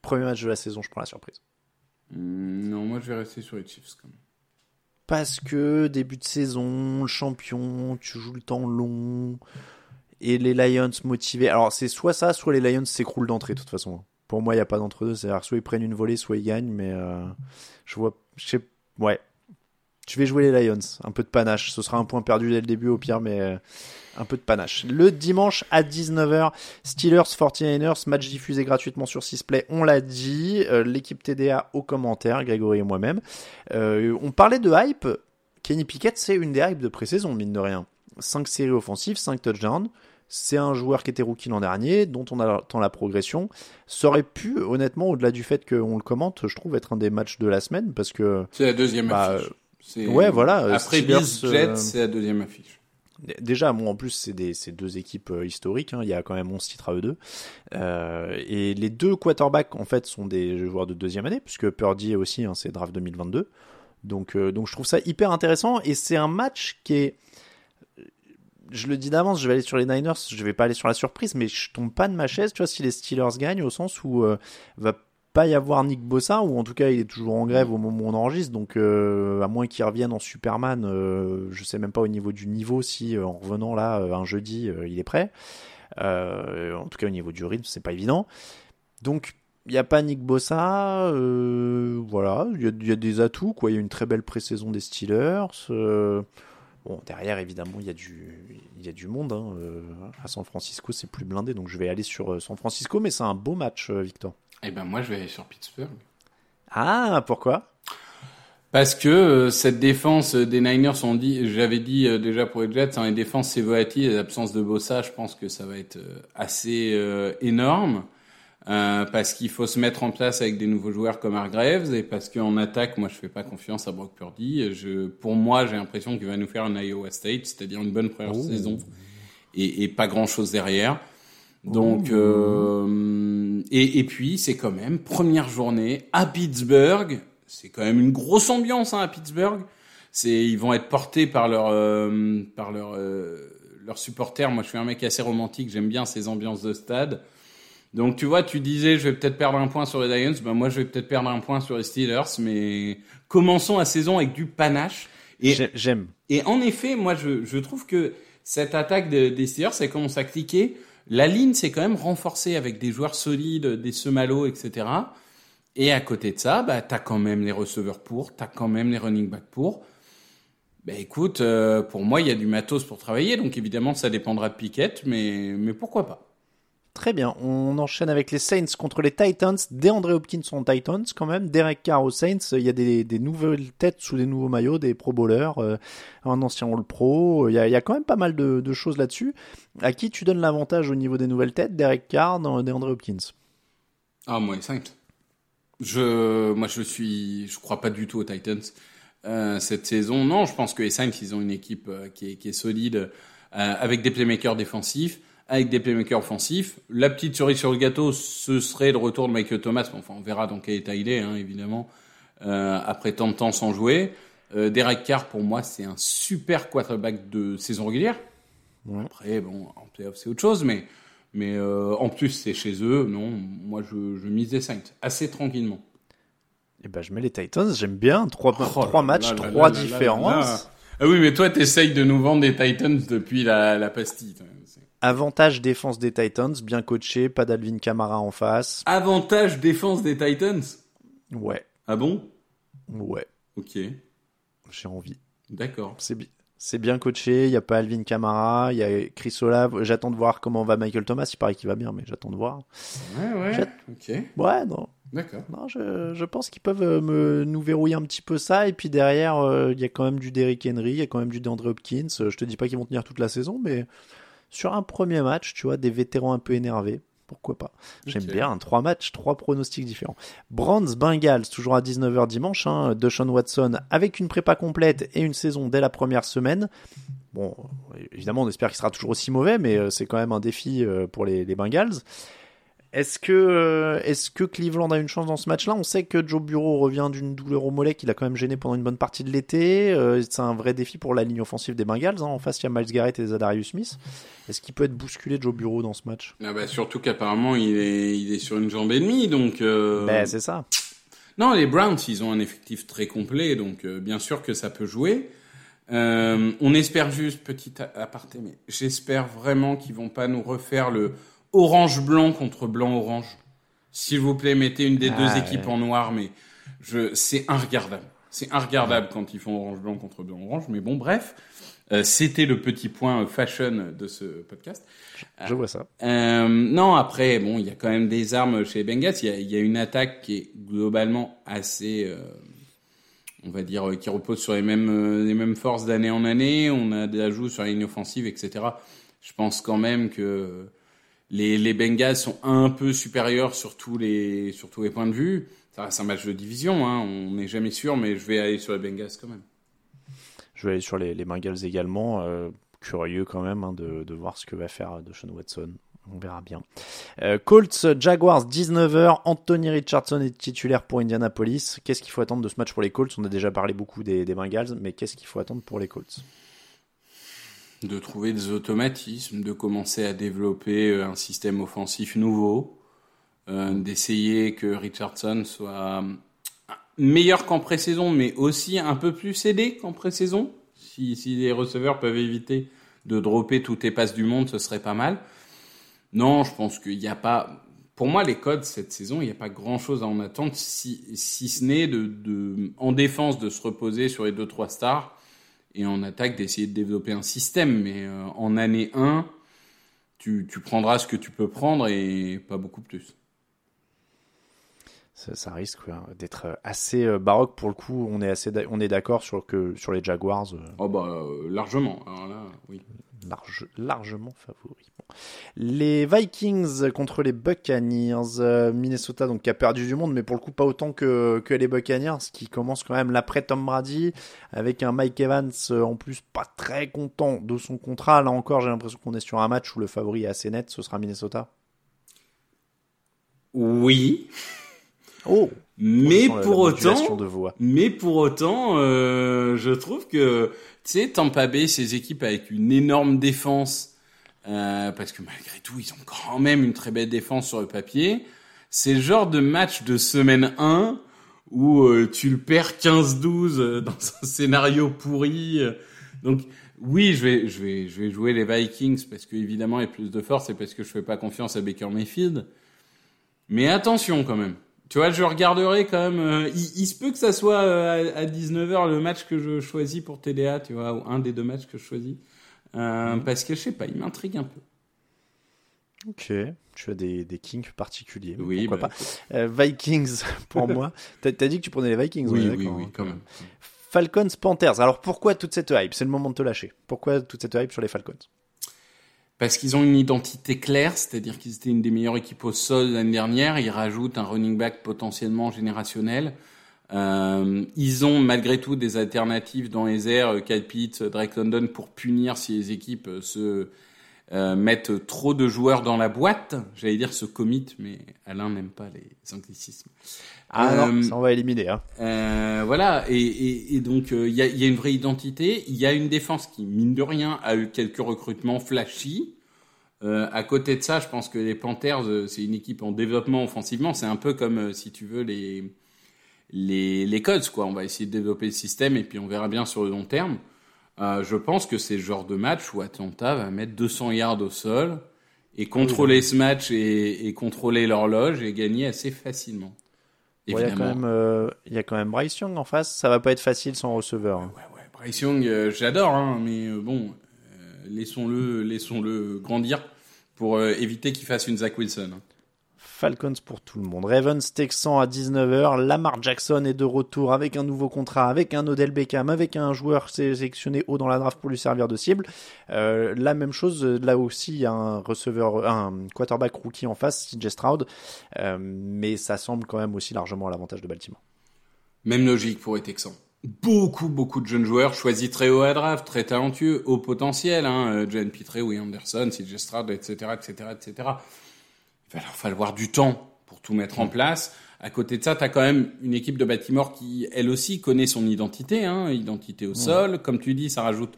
Premier match de la saison, je prends la surprise. Hmm, non, moi je vais rester sur les Chiefs quand même. Parce que début de saison, champion, tu joues le temps long, et les Lions motivés. Alors c'est soit ça, soit les Lions s'écroulent d'entrée de toute façon. Pour moi, il n'y a pas d'entre-deux. C'est-à-dire soit ils prennent une volée, soit ils gagnent, mais euh, je vois... Ouais. Je vais jouer les Lions. Un peu de panache. Ce sera un point perdu dès le début au pire, mais euh, un peu de panache. Le dimanche à 19h, Steelers 49ers, match diffusé gratuitement sur 6play, on l'a dit. Euh, L'équipe TDA aux commentaires, Grégory et moi-même. Euh, on parlait de hype. Kenny Pickett, c'est une des hypes de pré-saison, mine de rien. 5 séries offensives, 5 touchdowns. C'est un joueur qui était rookie l'an dernier, dont on attend la progression. Ça aurait pu, honnêtement, au-delà du fait qu'on le commente, je trouve être un des matchs de la semaine, parce que C'est la deuxième Bah, affiche. Ouais, voilà, Après Steelers, Bills Jets, euh, c'est la deuxième affiche. Déjà, moi en plus, c'est des c'est deux équipes euh, historiques. hein. Il y a quand même 11 titres à eux deux. Euh, et les deux quarterbacks, en fait, sont des joueurs de deuxième année, puisque Purdy aussi, hein, c'est draft 2022. Donc, euh, donc je trouve ça hyper intéressant. Et c'est un match qui est. Je le dis d'avance, je vais aller sur les Niners, je vais pas aller sur la surprise, mais je tombe pas de ma chaise, tu vois, si les Steelers gagnent, au sens où euh, va pas y avoir Nick Bossa, ou en tout cas il est toujours en grève au moment où on enregistre, donc euh, à moins qu'il revienne en Superman, euh, je sais même pas au niveau du niveau si euh, en revenant là euh, un jeudi il est prêt. En tout cas au niveau du rythme c'est pas évident. Donc il n'y a pas Nick Bossa, voilà, il y, a- il y a des atouts, quoi. Il y a une très belle pré-saison des Steelers. bon, derrière, évidemment, il y a du, il y a du monde. hein, à San Francisco, c'est plus blindé, donc je vais aller sur San Francisco, mais c'est un beau match, Victor. Eh ben moi, je vais aller sur Pittsburgh. Ah, pourquoi? Parce que euh, cette défense des Niners, on dit, j'avais dit euh, déjà pour les Jets, hein, les défenses c'est volatile, et l'absence de Bossa, je pense que ça va être euh, assez euh, énorme. Euh, parce qu'il faut se mettre en place avec des nouveaux joueurs comme Hargraves et parce qu'en attaque, moi je fais pas confiance à Brock Purdy. Je, pour moi, j'ai l'impression qu'il va nous faire un Iowa State, c'est-à-dire une bonne première saison et, et pas grand chose derrière. Donc euh, et, et puis c'est quand même première journée à Pittsburgh. C'est quand même une grosse ambiance hein, à Pittsburgh. C'est ils vont être portés par leur euh, par leur euh, leurs supporters. Moi, je suis un mec assez romantique. J'aime bien ces ambiances de stade. Donc tu vois, tu disais je vais peut-être perdre un point sur les Lions. Ben moi, je vais peut-être perdre un point sur les Steelers. Mais commençons la saison avec du panache. Et J'ai- J'aime. et en effet, moi, je, je trouve que cette attaque de- des Steelers, ça commence à cliquer. La ligne s'est quand même renforcée avec des joueurs solides, des Semalo, etc. Et à côté de ça, bah, t'as quand même les receveurs pour, t'as quand même les running backs pour. Ben écoute, euh, pour moi, il y a du matos pour travailler, donc évidemment, ça dépendra de Pickett, mais, mais pourquoi pas Très bien, on enchaîne avec les Saints contre les Titans. DeAndre Hopkins sont Titans quand même. Derek Carr aux Saints. Il y a des, nouvelles têtes sous des nouveaux maillots, des pro bowlers, euh, un ancien All Pro. Il y a, quand même pas mal de, choses là-dessus. À qui tu donnes l'avantage au niveau des nouvelles têtes Derek Carr, DeAndre Hopkins? Ah, moi, les Saints. Je, moi, je suis, je crois pas du tout aux Titans euh, cette saison. Non, je pense que les Saints, ils ont une équipe euh, qui, est, solide, avec des playmakers défensifs, avec des playmakers offensifs. La petite cerise sur le gâteau, ce serait le retour de Michael Thomas. Enfin, on verra dans quel état il est, hein, évidemment, euh, après tant de temps sans jouer. Euh, Derek Carr, pour moi, c'est un super quarterback de saison régulière. Ouais. Après, bon, en playoff, c'est autre chose, mais, mais euh, en plus, c'est chez eux. Non, moi, je, je mise les Saints assez tranquillement. Eh ben, je mets les Titans. J'aime bien. Trois, Oh trois là matchs, là trois là différences. Ah oui, mais toi, t'essayes de nous vendre des Titans depuis la, la pastille. Avantage défense des Titans, bien coaché, pas d'Alvin Kamara en face. Avantage défense des Titans? Ouais, Ah bon? Ouais, Ok, j'ai envie. d'accord. C'est bi- c'est bien coaché, il n'y a pas Alvin Kamara, il y a Chris Olave. J'attends de voir comment va Michael Thomas, il paraît qu'il va bien, mais j'attends de voir. Ouais, ouais, ok, Ouais, non, d'accord. non je, je pense qu'ils peuvent euh, me, nous verrouiller un petit peu ça. Et puis derrière, euh, il y a quand même du Derrick Henry, il y a quand même du DeAndre Hopkins. Euh, Je te dis pas qu'ils vont tenir toute la saison, mais sur un premier match, tu vois, des vétérans un peu énervés. Pourquoi pas J'aime bien, hein, trois matchs, trois pronostics différents. Brands Bengals, toujours à 19h dimanche. Hein, Deshaun Watson avec une prépa complète et une saison dès la première semaine. Bon, évidemment, on espère qu'il sera toujours aussi mauvais, mais c'est quand même un défi pour les, les Bengals. Est-ce que, euh, est-ce que Cleveland a une chance dans ce match-là? On sait que Joe Bureau revient d'une douleur au mollet qu'il a quand même gêné pendant une bonne partie de l'été. Euh, c'est un vrai défi pour la ligne offensive des Bengals. hein. En face, il y a Miles Garrett et Zadarius Smith. Est-ce qu'il peut être bousculé, Joe Bureau, dans ce match? Ah bah, surtout qu'apparemment, il est, il est sur une jambe et demie, donc... Euh... Ben, c'est ça. Non, les Browns, ils ont un effectif très complet, donc euh, bien sûr que ça peut jouer. Euh, on espère juste, petit aparté, mais j'espère vraiment qu'ils vont pas nous refaire le orange-blanc contre blanc-orange. S'il vous plaît, mettez une des Ah, deux ouais. équipes en noir, mais je, c'est inregardable. C'est inregardable quand ils font orange-blanc contre blanc-orange, mais bon, bref. Euh, C'était le petit point fashion de ce podcast. Je vois ça. Euh, non, après, bon, il y a quand même des armes chez Bengals. Il y y a une attaque qui est globalement assez, euh, on va dire, euh, qui repose sur les mêmes, euh, les mêmes forces d'année en année. On a des ajouts sur la ligne offensive, etc. Je pense quand même que les, Bengals sont un peu supérieurs sur tous les, points de vue. Ça un match de division, hein, on n'est jamais sûr, mais je vais aller sur les Bengals quand même. Je vais aller sur les, Bengals également. Euh, curieux quand même hein, de, voir ce que va faire Deshaun Watson. On verra bien. Euh, Colts, Jaguars, 19h. Anthony Richardson est titulaire pour Indianapolis. Qu'est-ce qu'il faut attendre de ce match pour les Colts? On a déjà parlé beaucoup des, des Bengals, mais qu'est-ce qu'il faut attendre pour les Colts? De trouver des automatismes, de commencer à développer euh, un système offensif nouveau, euh, d'essayer que Richardson soit meilleur qu'en pré-saison, mais aussi un peu plus aidé qu'en pré-saison. Si, si les receveurs peuvent éviter de dropper toutes les passes du monde, ce serait pas mal. Non, je pense qu'il n'y a pas. Pour moi, les codes cette saison, il n'y a pas grand chose à en attendre, si, si ce n'est de, de, en défense de se reposer sur les deux trois stars et en attaque d'essayer de développer un système. Mais euh, en année 1, tu, tu prendras ce que tu peux prendre et pas beaucoup plus. Ça, ça, risque d'être assez euh, baroque pour le coup. On est assez, on est d'accord sur que sur les Jaguars. Euh, oh bah largement. Alors là, oui. Large, largement favori. Bon. Les Vikings contre les Buccaneers. Minnesota donc qui a perdu du monde, mais pour le coup pas autant que, que les Buccaneers, qui commence quand même l'après Tom Brady avec un Mike Evans en plus pas très content de son contrat. Là encore, j'ai l'impression qu'on est sur un match où le favori est assez net. Ce sera Minnesota? Oui. Oh. Mais pour, autant, mais pour autant, euh, je trouve que tu sais Tampa Bay, ces équipes avec une énorme défense, euh, parce que malgré tout, ils ont quand même une très belle défense sur le papier. C'est le genre de match de semaine 1 où euh, tu le perds 15-12 euh, dans un scénario pourri. Donc oui, je vais, je vais, je vais jouer les Vikings parce que évidemment, il y a plus de force et parce que je fais pas confiance à Baker Mayfield. Mais attention quand même. Tu vois, je regarderai quand même. Euh, il, se peut que ça soit euh, à, 19h le match que je choisis pour TDA, tu vois, ou un des deux matchs que je choisis. Euh, mhm. Parce que je sais pas, il m'intrigue un peu. Ok, tu as des, des kinks particuliers. Oui, pourquoi bah, pas. Vikings pour moi. T'as as dit que tu prenais les Vikings. Oui, oui, oui, quand même. Falcons Panthers. Alors pourquoi toute cette hype? C'est le moment de te lâcher. Pourquoi toute cette hype sur les Falcons? Parce qu'ils ont une identité claire, c'est-à-dire qu'ils étaient une des meilleures équipes au sol l'année dernière. Ils rajoutent un running back potentiellement générationnel. Euh, ils ont malgré tout des alternatives dans les airs, Kyle Pitt, Drake London, pour punir si les équipes se euh, mettent trop de joueurs dans la boîte. J'allais dire ce commit, mais Alain n'aime pas les anglicismes. Ah non, euh, ça on va éliminer. Hein. Euh, voilà, et, et, et donc euh, il y, a, y, a, une vraie identité. Il y a une défense qui, mine de rien, a eu quelques recrutements flashy. Euh, à côté de ça, je pense que les Panthers, c'est une équipe en développement offensivement. C'est un peu comme, si tu veux, les les les codes quoi. On va essayer de développer le système et puis on verra bien sur le long terme. Je pense que c'est le genre de match où Atlanta va mettre 200 yards au sol et contrôler ce match et, et contrôler l'horloge et gagner assez facilement. Il y, a quand même, euh, y a quand même Bryce Young en face. Ça va pas être facile sans receveur. Ouais, ouais. Bryce Young, euh, j'adore, hein, mais euh, bon, laissons-le, laissons-le grandir pour éviter qu'il fasse une Zach Wilson. Hein. Falcons pour tout le monde. Ravens Texans à 19h. Lamar Jackson est de retour avec un nouveau contrat, avec un Odell Beckham, avec un joueur sélectionné haut dans la draft pour lui servir de cible. Euh, la même chose, là aussi, il y a un receveur, un quarterback rookie en face, CJ Stroud. Euh, mais ça semble quand même aussi largement à l'avantage de Baltimore. Même logique pour les Texans beaucoup, beaucoup de jeunes joueurs choisis très haut à draft, très talentueux, au potentiel, hein, John Pitre, Will Anderson, CJ Stroud, etc., etc., etc va leur falloir du temps pour tout mettre en place. À côté de ça, tu as quand même une équipe de Baltimore qui, elle aussi, connaît son identité, hein, identité au sol. Comme tu dis, ça rajoute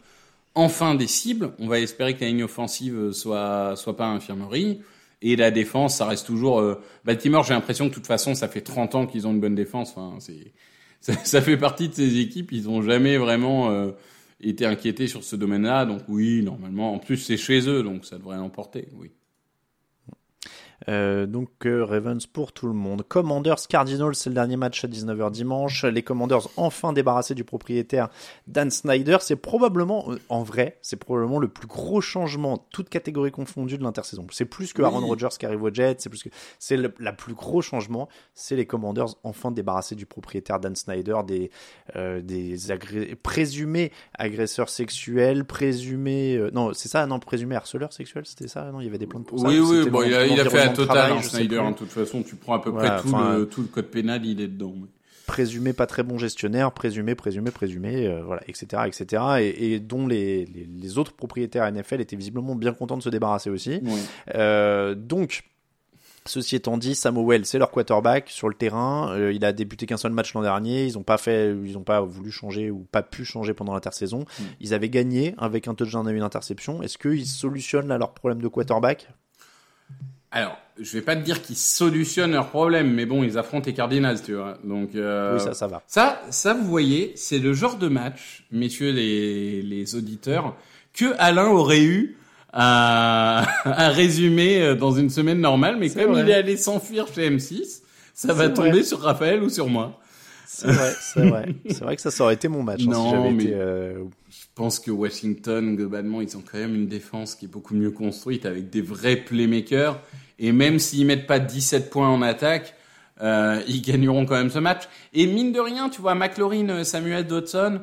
enfin des cibles. On va espérer que la ligne offensive soit soit pas infirmerie. Et la défense, ça reste toujours... Euh, Baltimore, j'ai l'impression que de toute façon, ça fait 30 ans qu'ils ont une bonne défense. Enfin, c'est ça, ça, fait partie de ces équipes. Ils ont jamais vraiment euh, été inquiétés sur ce domaine-là. Donc oui, normalement. En plus, c'est chez eux, donc ça devrait l'emporter, oui. Euh, donc euh, Ravens pour tout le monde. Commanders Cardinals, c'est le dernier match à 19h dimanche. Les Commanders enfin débarrassés du propriétaire Dan Snyder. C'est probablement, euh, en vrai, c'est probablement le plus gros changement, toute catégorie confondue de l'intersaison. C'est plus que Aaron Rodgers qui arrive au Jets, c'est plus que, c'est le la plus gros changement, c'est les Commanders enfin débarrassés du propriétaire Dan Snyder, des, euh, des présumés agresseurs sexuels, présumés, non, c'est ça, non, présumés harceleurs sexuels, c'était ça, non, il y avait des plaintes pour ça. Oui, oui, il a, il a fait total, hein, Snyder. Hein, de toute façon, tu prends à peu près tout, le, tout, le, code pénal, il est dedans. présumé pas très bon gestionnaire, présumé, présumé, présumé, euh, voilà, etc., etc., et, et dont les, les, les autres propriétaires NFL étaient visiblement bien contents de se débarrasser aussi. Oui. Euh, donc, ceci étant dit, Samuel, c'est leur quarterback sur le terrain. Euh, il a débuté qu'un seul match l'an dernier. Ils n'ont pas fait, ils ont pas voulu changer ou pas pu changer pendant l'intersaison. Mm. Ils avaient gagné avec un touchdown et une interception. Est-ce qu'ils solutionnent là leur problème de quarterback? Alors, je vais pas te dire qu'ils solutionnent leurs problèmes, mais bon, ils affrontent les Cardinals, tu vois. Donc, euh, Oui, ça, ça va. Ça, ça, vous voyez, c'est le genre de match, messieurs les, les auditeurs, que Alain aurait eu à, à résumer euh, dans une semaine normale, mais comme vrai. il est allé s'enfuir chez M6, ça va tomber sur Raphaël ou sur moi. C'est vrai, c'est vrai. C'est vrai que ça, ça aurait été mon match hein, Non, si j'avais mais- été. euh, Je pense que Washington, globalement, ils ont quand même une défense qui est beaucoup mieux construite avec des vrais playmakers. Et même s'ils mettent pas 17 points en attaque, euh, ils gagneront quand même ce match. Et mine de rien, tu vois, McLaurin, euh, Samuel Dodson,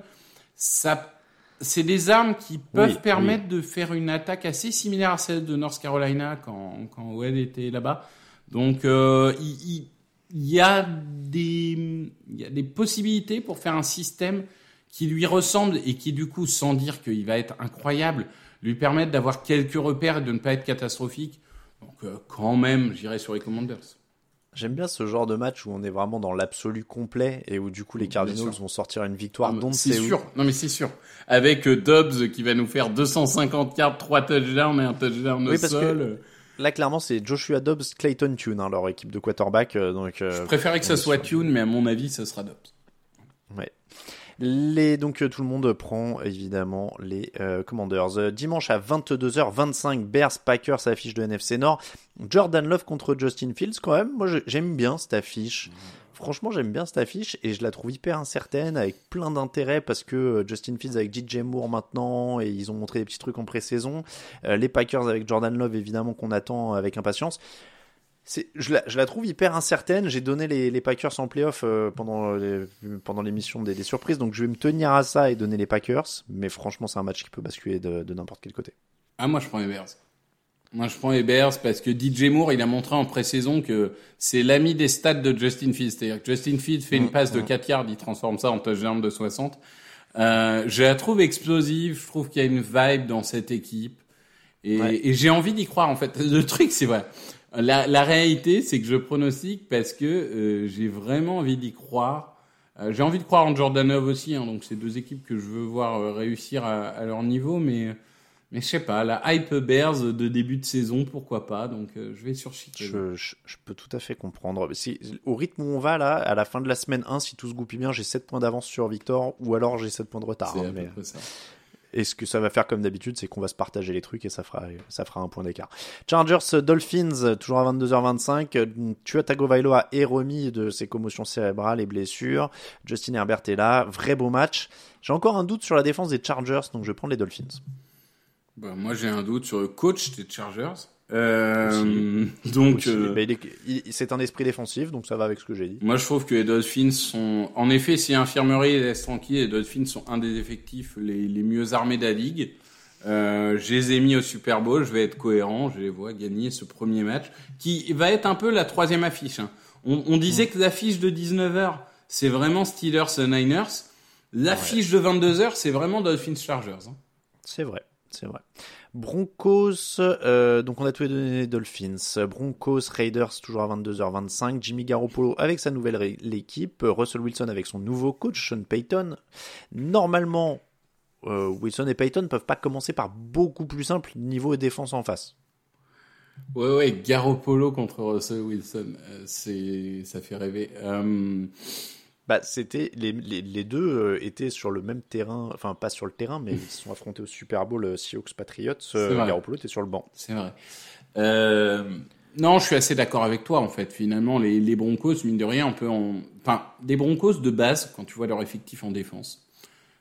ça, c'est des armes qui peuvent Oui, permettre de faire une attaque assez similaire à celle de North Carolina quand, quand Wade était là-bas. Donc, euh, il, il- il y a des, il y a des possibilités pour faire un système qui lui ressemble et qui, du coup, sans dire qu'il va être incroyable, lui permettent d'avoir quelques repères et de ne pas être catastrophique. Donc, euh, quand même, j'irai sur les Commanders. J'aime bien ce genre de match où on est vraiment dans l'absolu complet et où du coup les Cardinals vont sortir une victoire dont on ne c'est où. sûr. Non, mais c'est sûr. Avec euh, Dobbs qui va nous faire 250 yards, 3 touchdowns et un touchdown au Oui, parce que- sol. Là, clairement, c'est Joshua Dobbs, Clayton Tune, hein, leur équipe de quarterback. euh, donc, euh, Je préférais que ça soit Tune, mais à mon avis, ce sera Dobbs. Ouais. Les, donc euh, tout le monde prend évidemment les euh, Commanders. Euh, dimanche à 22h25, Bears Packers affiche de NFC Nord. Jordan Love contre Justin Fields quand même. Moi j'aime bien cette affiche. Franchement j'aime bien cette affiche et je la trouve hyper incertaine avec plein d'intérêt parce que Justin Fields avec DJ Moore maintenant et ils ont montré des petits trucs en pré-saison. Euh, les Packers avec Jordan Love évidemment qu'on attend avec impatience. Je, la, je la trouve hyper incertaine. J'ai donné les, les Packers en playoff euh, pendant, les- pendant l'émission des, des surprises, donc je vais me tenir à ça et donner les Packers. Mais franchement, c'est un match qui peut basculer de, de n'importe quel côté. Ah, moi, je prends les Bears. Moi, je prends les Bears parce que DJ Moore, il a montré en pré-saison que c'est l'ami des stats de Justin Fields. C'est-à-dire que Justin Fields fait une passe de 4 yards, il transforme ça en touchdown de 60. Euh, je la trouve explosive. Je trouve qu'il y a une vibe dans cette équipe. Et, Ouais. et j'ai envie d'y croire, en fait. Le truc, c'est vrai. La, la réalité, c'est que je pronostique parce que euh, j'ai vraiment envie d'y croire. Euh, j'ai envie de croire en Jordan Love aussi, hein, donc c'est deux équipes que je veux voir euh, réussir à, à leur niveau, mais mais je sais pas, la hype Bears de début de saison, pourquoi pas, donc euh, je vais sur Chicago. Je, je, je peux tout à fait comprendre. Si, au rythme où on va là, à la fin de la semaine 1, si tout se goupille bien, j'ai 7 points d'avance sur Victor ou alors j'ai 7 points de retard. C'est hein, à peu près ça. Et ce que ça va faire comme d'habitude, c'est qu'on va se partager les trucs et ça fera, ça fera un point d'écart. Chargers Dolphins, toujours à 22h25. euh, Tua Tagovailoa est remis de ses commotions cérébrales et blessures. Justin Herbert est là. Vrai beau match. J'ai encore un doute sur la défense des Chargers, donc je vais prendre les Dolphins. Bah, moi j'ai un doute sur le coach des Chargers. Euh, donc euh, c'est un esprit défensif, donc ça va avec ce que j'ai dit. Moi, je trouve que les Dolphins sont, en effet, si infirmerie laisse tranquille, les Dolphins sont un des effectifs les, les mieux armés de la ligue. Euh, je les ai mis au Super Bowl, je vais être cohérent, je les vois gagner ce premier match, qui va être un peu la troisième affiche. hein. On, on disait que l'affiche de 19h, c'est vraiment Steelers-Niners. L'affiche de 22h, c'est vraiment Dolphins-Chargers. hein. C'est vrai, c'est vrai. Broncos, euh, donc on a tous les donné Dolphins. Broncos, Raiders, toujours à 22h25. Jimmy Garoppolo avec sa nouvelle l'équipe. Russell Wilson avec son nouveau coach, Sean Payton. Normalement, euh, Wilson et Payton peuvent pas commencer par beaucoup plus simple niveau défense en face. Ouais, ouais, Garoppolo contre Russell Wilson, euh, ça fait rêver. Bah, c'était les, les, les deux euh, étaient sur le même terrain, enfin pas sur le terrain, mais ils se sont affrontés au Super Bowl euh, Seahawks Patriots. Euh. Garoppolo était sur le banc. C'est vrai. Euh, non, je suis assez d'accord avec toi en fait. Finalement, les, les Broncos, mine de rien, on peut en... Enfin, des Broncos de base, quand tu vois leur effectif en défense,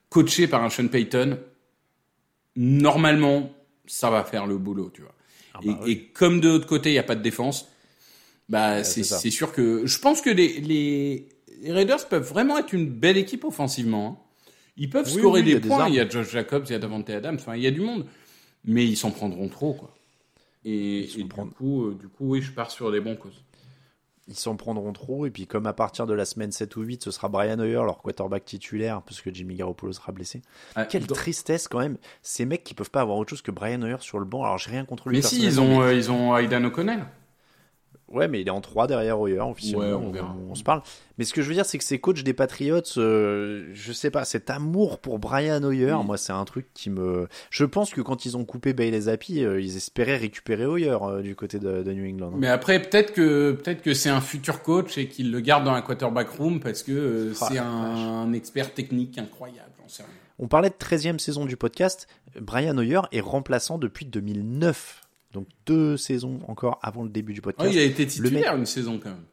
coachés par un Sean Payton, normalement, ça va faire le boulot, tu vois. Ah et, bah et comme de l'autre côté, il n'y a pas de défense, bah, c'est sûr que... Je pense que les, les, les Raiders peuvent vraiment être une belle équipe offensivement. hein. Ils peuvent Oui, scorer oui, des points. il y a Josh Jacobs, il y a Davante Adams, enfin, il y a du monde. Mais ils s'en prendront trop, quoi. Et, du coup, euh, du coup, oui, je pars sur les Broncos. ils s'en prendront trop. Et puis, comme à partir de la semaine 7 ou 8, ce sera Brian Hoyer, leur quarterback titulaire, parce que Jimmy Garoppolo sera blessé. Ah, Quelle tristesse quand même. Ces mecs qui peuvent pas avoir autre chose que Brian Hoyer sur le banc. Alors, j'ai rien contre lui. Mais si, ils ont, euh, ils ont Aidan O'Connell. Ouais, mais il est en 3 derrière Hoyer, officiellement. Ouais, on verra. on se parle. Mais ce que je veux dire, c'est que ces coachs des Patriots, euh, je sais pas, cet amour pour Brian Hoyer, Oui. moi, c'est un truc qui me. Je pense que quand ils ont coupé Bailey Zappi, euh, ils espéraient récupérer Hoyer euh, du côté de, de New England. Mais après, peut-être que peut-être que c'est un futur coach et qu'il le garde dans la quarterback room parce que euh, Ah, c'est un, expert technique incroyable. J'en sais rien. On parlait de 13e saison du podcast. Brian Hoyer est remplaçant depuis 2009. Donc deux saisons encore avant le début du podcast. Ouais, il a été titulaire une saison quand même.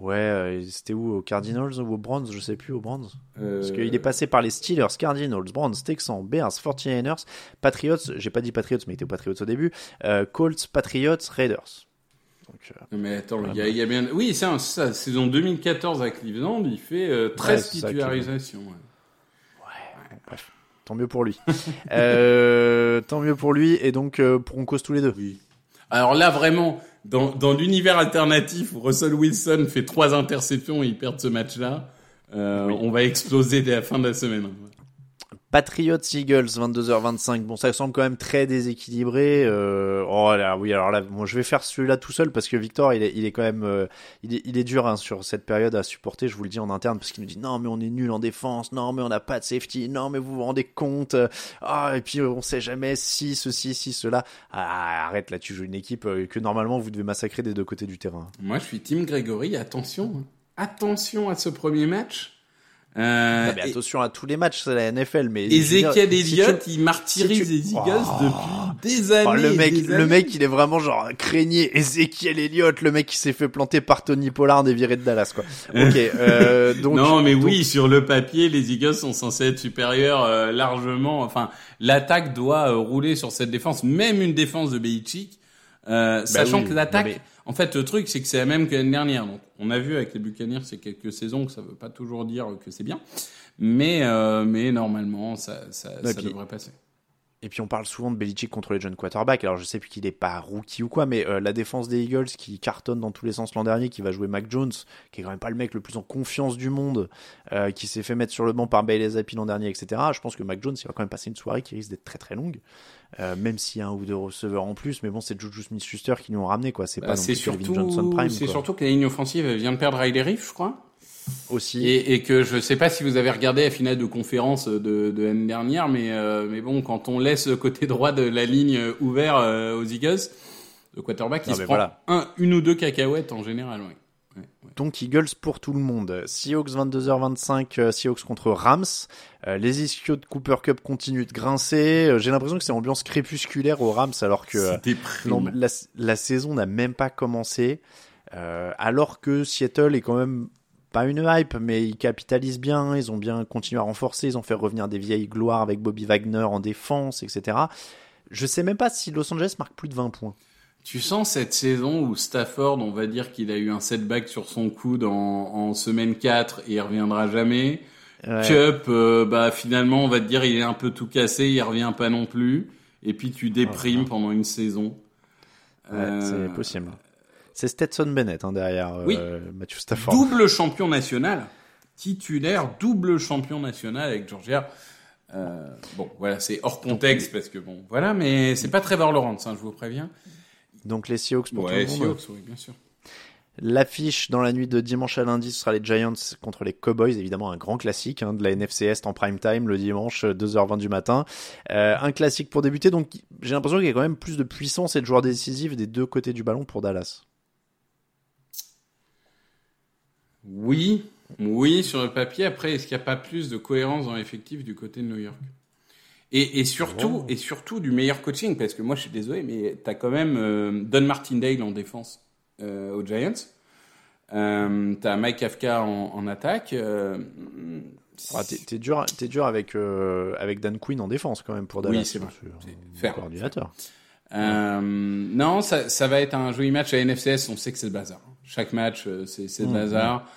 Ouais, euh, c'était où? Aux Cardinals ou aux Browns? Je sais plus, aux Browns. Euh, Parce qu'il est passé par les Steelers, Cardinals, Browns, Texans, Bears, 49ers, Patriots, j'ai pas dit Patriots, mais il était aux Patriots au début, euh, Colts, Patriots, Raiders. Donc, Mais attends, il y, a, il y a bien. Oui, c'est ça. Saison 2014 à Cleveland, il fait euh, 13 c'est ça, titularisations. ouais. Tant mieux pour lui. euh, tant mieux pour lui, et donc euh, pour on cause tous les deux. Oui. Alors là, vraiment, dans, dans l'univers alternatif où Russell Wilson fait trois interceptions et ils perdent ce match-là, euh, on va exploser dès la fin de la semaine. Patriots, Eagles, 22h25. Bon, ça semble quand même très déséquilibré. Euh, oh là, oui, alors là, moi, je vais faire celui-là tout seul parce que Victor, il est, il est quand même, euh, il est, dur hein, sur cette période à supporter. Je vous le dis en interne parce qu'il nous dit non, mais on est nul en défense, non, mais on n'a pas de safety, non, mais vous vous rendez compte euh, Ah, et puis euh, on sait jamais si ceci, si cela. Ah, arrête là, tu joues une équipe que normalement vous devez massacrer des deux côtés du terrain. Moi, je suis Tim Gregory. Attention, hein. attention à ce premier match. Euh, Non, mais et- attention à tous les matchs, c'est la NFL. Mais Ezekiel si tu- Elliott, il martyrise si tu- les Eagles Oh. depuis des années. Oh, le mec, le années. mec, il est vraiment genre craigné. Ezekiel Elliott, le mec qui s'est fait planter par Tony Pollard et viré de Dallas, quoi. Ok, euh, donc. non, mais donc- oui, sur le papier, les Eagles sont censés être supérieurs euh, largement. Enfin, l'attaque doit euh, rouler sur cette défense, même une défense de Belichick. Euh, sachant Bah oui, que l'attaque, mais- en fait, le truc, c'est que c'est la même que l'année dernière. Donc, on a vu avec les Buccaneers, c'est quelques saisons que ça veut pas toujours dire que c'est bien, mais euh, mais normalement, ça ça, Et ça puis- devrait passer. Et puis on parle souvent de Belichick contre les jeunes quarterbacks. Alors je sais plus qu'il est pas rookie ou quoi, mais euh, la défense des Eagles qui cartonne dans tous les sens l'an dernier, qui va jouer Mac Jones, qui est quand même pas le mec le plus en confiance du monde, euh, qui s'est fait mettre sur le banc par Bailey Zappi l'an dernier, etc. Je pense que Mac Jones il va quand même passer une soirée qui risque d'être très très longue, euh, même s'il y a un ou deux receveurs en plus. Mais bon, c'est Juju Smith-Schuster qui nous ont ramené quoi. C'est Bah, pas non c'est surtout, Johnson prime c'est surtout que la ligne offensive vient de perdre Riley Reef, je crois. aussi. Et, et que je sais pas si vous avez regardé la finale de conférence de, de l'année dernière, mais, euh, mais bon, quand on laisse le côté droit de la ligne ouvert euh, aux Eagles, le quarterback, il Non, se prend voilà. un, une ou deux cacahuètes en général. Ouais. Donc Eagles pour tout le monde. Seahawks 22h25, euh, Seahawks contre Rams. Euh, les ischios de Cooper Cup continuent de grincer. Euh, J'ai l'impression que c'est ambiance crépusculaire aux Rams alors que non, la, la saison n'a même pas commencé. Euh, alors que Seattle est quand même pas une hype, mais ils capitalisent bien. Ils ont bien continué à renforcer. Ils ont fait revenir des vieilles gloires avec Bobby Wagner en défense, etc. Je sais même pas si Los Angeles marque plus de 20 points. Tu sens cette saison où Stafford, on va dire qu'il a eu un setback sur son coude en, en semaine 4 et il reviendra jamais. Ouais. Cup, euh, bah finalement, on va te dire, il est un peu tout cassé, il revient pas non plus. Et puis tu déprimes pendant une saison. Ouais, Euh, c'est possible. C'est Stetson Bennett hein, derrière euh, Oui. Matthew Stafford. Double champion national, titulaire, double champion national avec Georgia. Bon, voilà, c'est hors contexte parce que bon, voilà, mais c'est pas Trevor Lawrence, hein, je vous préviens. Donc les Seahawks pour Ouais, tout le monde. Seahawks, oui, bien sûr. L'affiche dans la nuit de dimanche à lundi, ce sera les Giants contre les Cowboys, évidemment un grand classique hein, de la NFC Est en prime time le dimanche 2h20 du matin. Euh, un classique pour débuter, donc j'ai l'impression qu'il y a quand même plus de puissance et de joueurs décisifs des deux côtés du ballon pour Dallas. Oui, oui, sur le papier. Après, est-ce qu'il n'y a pas plus de cohérence dans l'effectif du côté de New York? Et, et surtout, et surtout du meilleur coaching, parce que moi, je suis désolé, mais t'as quand même euh, Don Martindale en défense euh, aux Giants. Euh, t'as Mike Kafka en, en attaque. Euh, Ah, t'es, dur, t'es dur avec avec Dan Quinn en défense quand même pour Dallas. Oui, c'est vrai. un C'est fair. coordinateur. Non, ça, ça va être un joli match à NFCS. On sait que c'est le bazar. Chaque match, c'est, c'est le Mmh, bazar.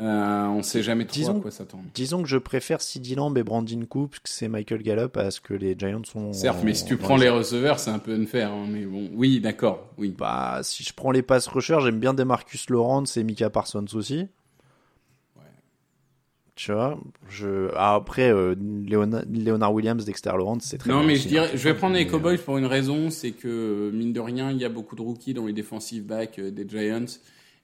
Euh, on sait jamais trop Disons- à quoi s'attendre. Disons que je préfère CD Lamb et Brandon Cooks que c'est Michael Gallup à ce que les Giants sont. Certes, mais si tu prends les receveurs, c'est un peu unfair. Hein, mais bon, oui, d'accord, oui. Bah, si je prends les pass rushers, j'aime bien Demarcus Lawrence et Mika Parsons aussi. Tu vois, je... ah, après, euh, Leonard Williams, Dexter Lawrence, c'est très Non, bien mais je dirais, hein. je vais prendre les Mais, Cowboys pour une raison, c'est que mine de rien, il y a beaucoup de rookies dans les defensive backs euh, des Giants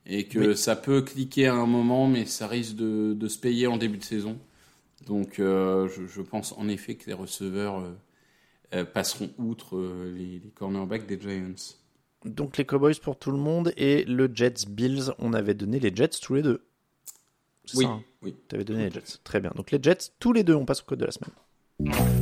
et que Oui. ça peut cliquer à un moment, mais ça risque de, de se payer en début de saison. Donc, euh, je, je pense en effet que les receveurs euh, euh, passeront outre euh, les, les cornerbacks des Giants. Donc les Cowboys pour tout le monde et le Jets Bills, on avait donné les Jets tous les deux. Oui, ça, hein oui. Tu avais donné les Jets. Très bien. Donc les Jets, tous les deux, on passe au code de la semaine.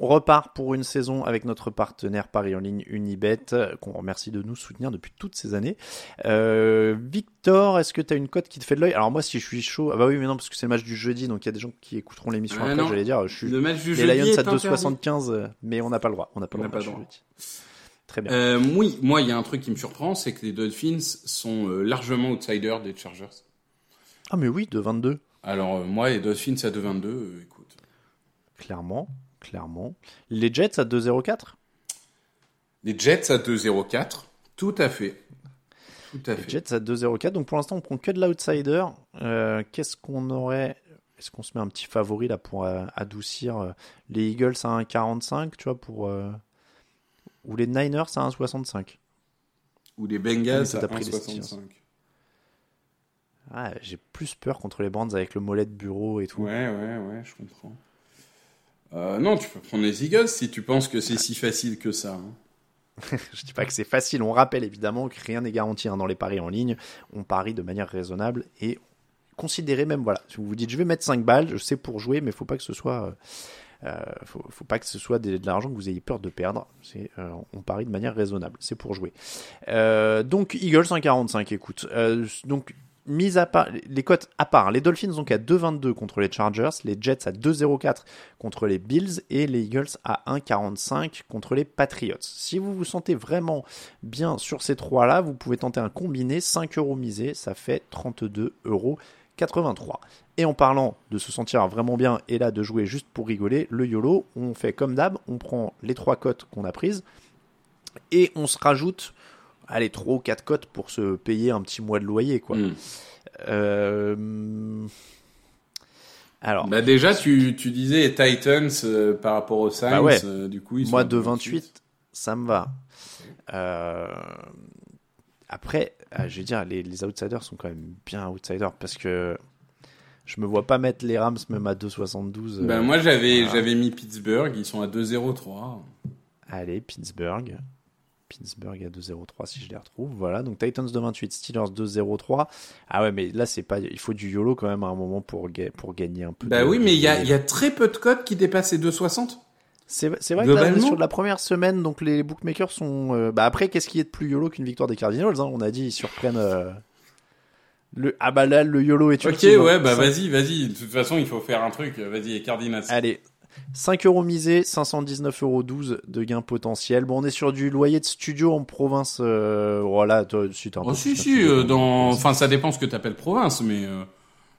Repart pour une saison avec notre partenaire Paris en ligne Unibet, euh, qu'on remercie de nous soutenir depuis toutes ces années. Euh, Victor, est-ce que tu as une cote qui te fait de l'œil? Alors moi, si je suis chaud, ah bah oui, mais non, parce que c'est le match du jeudi, donc il y a des gens qui écouteront l'émission Ah après, j'allais dire, je suis Le match du les jeudi Lions à interdit. 2,75, euh, mais on n'a pas le droit. On n'a pas On le droit. pas droit. jeudi. Très bien. Euh, oui, moi, il y a un truc qui me surprend, c'est que les Dolphins sont largement outsiders des Chargers. Ah mais oui, de 22. Alors, euh, moi, les Dolphins à 2,22, euh, écoute. Clairement, clairement. Les Jets à 2,04 Les Jets à 2,04, tout à fait. Tout à Les fait. Jets à 2,04. Donc pour l'instant, on prend que de l'outsider. Euh, Qu'est-ce qu'on aurait Est-ce qu'on se met un petit favori là pour euh, adoucir euh, les Eagles à 1,45, tu vois, pour. euh, Ou les Niners à 1,65 Ou les Bengals à t'as pris les 1,65. ah, J'ai plus peur contre les Brands avec le mollet de bureau et tout. Ouais, ouais, ouais, je comprends. Euh, non, tu peux prendre les Eagles si tu penses que c'est si facile que ça. hein. Je dis pas que c'est facile. On rappelle évidemment que rien n'est garanti hein, dans les paris en ligne. On parie de manière raisonnable et considérez même, voilà, si vous vous dites je vais mettre 5 balles, je sais pour jouer, mais faut pas que ce soit. euh, euh, faut, pas que ce soit de l'argent que vous ayez peur de perdre. On parie de manière raisonnable. C'est pour jouer. Donc Eagles 1,45. Écoute, donc à part les cotes à part, les Dolphins donc à 2,22 contre les Chargers, les Jets à 2,04 contre les Bills et les Eagles à 1,45 contre les Patriots. Si vous vous sentez vraiment bien sur ces trois-là, vous pouvez tenter un combiné 5 euros misés, ça fait 32 euros. 83. Et en parlant de se sentir vraiment bien et là de jouer juste pour rigoler, le YOLO, on fait comme d'hab, on prend les trois cotes qu'on a prises et on se rajoute, allez, 3 ou 4 cotes pour se payer un petit mois de loyer, quoi. Hmm. Euh, Alors, Bah déjà, tu, tu disais Titans euh, par rapport aux Saints, Bah ouais. euh, du coup, ils moi de 2,28. 28, ça me va. Après, euh, je vais dire, les, les outsiders sont quand même bien outsiders parce que je me vois pas mettre les Rams même à 2,72. euh, Ben, moi, j'avais, voilà. j'avais mis Pittsburgh, ils sont à 2,03. Allez, Pittsburgh. Pittsburgh à 2-0-3 si je les retrouve. Voilà, donc Titans de 28, Steelers 2-0-3. Ah ouais, mais là, c'est pas, il faut du YOLO quand même à un moment pour, ga- pour gagner un peu. Bah de- oui, mais il y a, y très peu de codes qui dépassent les 2,60. C'est c'est vrai que sur la première semaine, donc les bookmakers sont. euh, Bah après, qu'est-ce qui est de plus YOLO qu'une victoire des Cardinals hein? On a dit, ils surprennent. euh, Le... Ah bah là, le YOLO est Ok, ultime, hein. ouais, bah vas-y, vas-y. De toute façon, il faut faire un truc. Vas-y, Cardinals. Allez, 5 euros misés, 519 euros 12 de gains potentiels. Bon, on est sur du loyer de studio en province. Euh... Voilà, toi, si un Oh, si, si, euh, donc, dans, euh, enfin, ça dépend ce que t'appelles province, mais, euh,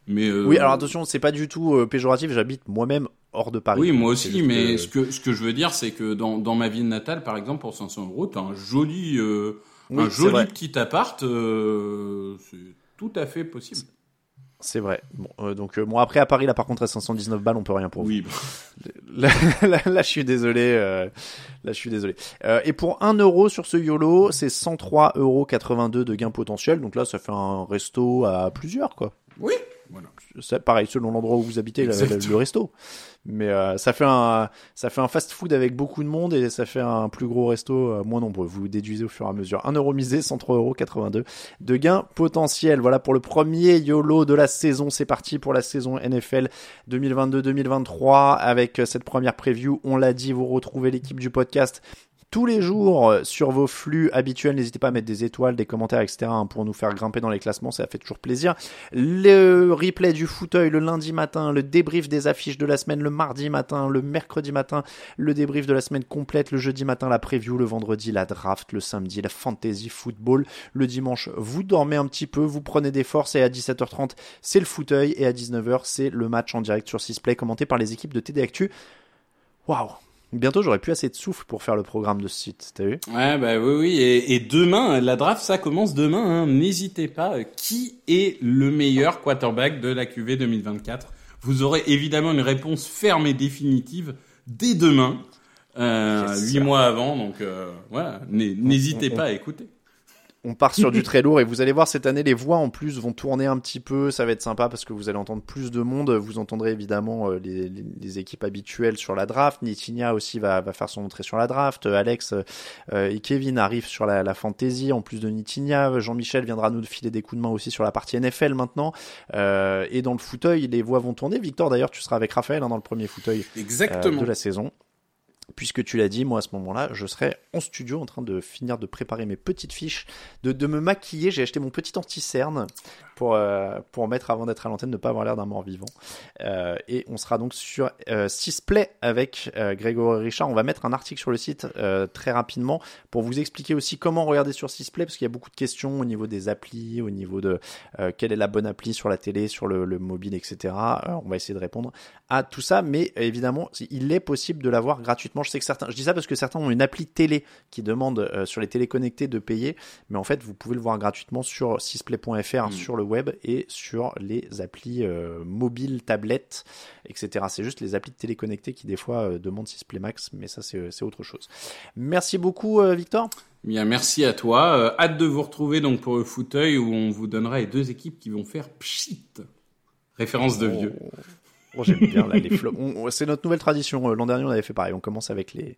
mais, euh, Oui, alors attention, c'est pas du tout euh, péjoratif. J'habite moi-même hors de Paris. Oui, moi aussi, mais ce que, ce que je veux dire, c'est que dans, dans ma ville natale, par exemple, pour 500 euros, t'as un joli, euh, Oui, un joli petit appart, euh, c'est tout à fait possible. C'est vrai. Bon, euh, donc euh, bon après à Paris là par contre à 519 balles on peut rien pour vous. Oui, Là, là, là, je suis désolé. euh, là je suis désolé. Euh, et pour 1 euro sur ce YOLO c'est 103,82 euros de gains potentiels. Donc là ça fait un resto à plusieurs quoi. oui, voilà. C'est pareil selon l'endroit où vous habitez le, resto. Mais euh, ça fait un ça fait un fast food avec beaucoup de monde et ça fait un plus gros resto euh, moins nombreux. Vous déduisez au fur et à mesure. 1 euro misé, 103,82 euros de gains potentiels. Voilà pour le premier YOLO de la saison. C'est parti pour la saison NFL 2022-2023 avec euh, cette première preview. On l'a dit, vous retrouvez l'équipe du podcast tous les jours euh, sur vos flux habituels. N'hésitez pas à mettre des étoiles, des commentaires, etc. hein, pour nous faire grimper dans les classements. Ça fait toujours plaisir. Le replay du fauteuil le lundi matin, le débrief des affiches de la semaine le mardi matin, le mercredi matin, le débrief de la semaine complète, le jeudi matin, la preview, le vendredi, la draft, le samedi, la fantasy football, le dimanche, vous dormez un petit peu, vous prenez des forces et à 17h30, c'est le fauteuil et à 19h, c'est le match en direct sur 6play commenté par les équipes de TD Actu. Waouh Bientôt, j'aurai plus assez de souffle pour faire le programme de ce site, t'as vu? Ouais, bah oui, oui. Et, et, demain, la draft, ça commence demain. Hein. N'hésitez pas. Qui est le meilleur quarterback de la QV 2024 Vous aurez évidemment une réponse ferme et définitive dès demain, euh, huit mois avant. Donc euh, voilà, n'hésitez pas à écouter on part sur du très lourd et vous allez voir cette année les voix en plus vont tourner un petit peu, ça va être sympa parce que vous allez entendre plus de monde, vous entendrez évidemment euh, les, équipes habituelles sur la draft, Nitinia aussi va, va faire son entrée sur la draft, euh, Alex euh, et Kevin arrivent sur la, la fantasy. En plus de Nitinia, Jean-Michel viendra nous filer des coups de main aussi sur la partie NFL maintenant. Et dans le fauteuil les voix vont tourner. Victor d'ailleurs tu seras avec Raphaël hein, dans le premier fauteuil Exactement. de la saison puisque tu l'as dit, moi à ce moment-là, je serai en studio en train de finir de préparer mes petites fiches, de, de me maquiller. J'ai acheté mon petit anti-cerne pour, euh, pour mettre avant d'être à l'antenne, ne pas avoir l'air d'un mort vivant. Euh, et on sera donc sur euh, Sisplay avec Grégory Richard. On va mettre un article sur le site très rapidement pour vous expliquer aussi comment regarder sur Sisplay, parce qu'il y a beaucoup de questions au niveau des applis, au niveau de quelle est la bonne appli sur la télé, sur le, le mobile, etc. on va essayer de répondre à tout ça, mais évidemment, il est possible de l'avoir gratuitement. Je sais que certains, je dis ça parce que certains ont une appli télé qui demande sur les téléconnectés de payer, mais en fait, vous pouvez le voir gratuitement sur sisplay.fr, mmh. sur le web et sur les applis euh, mobiles, tablettes, etc. C'est juste les applis de téléconnectés qui des fois euh, demandent Sisplay Max, mais ça c'est autre chose. Merci beaucoup euh, Victor. Bien, merci à toi. hâte de vous retrouver donc pour le fauteuil où on vous donnera les deux équipes qui vont faire pchit. Référence de vieux. Oh. J'aime bien là, les flops. C'est notre nouvelle tradition. L'an dernier, on avait fait pareil. On commence avec les,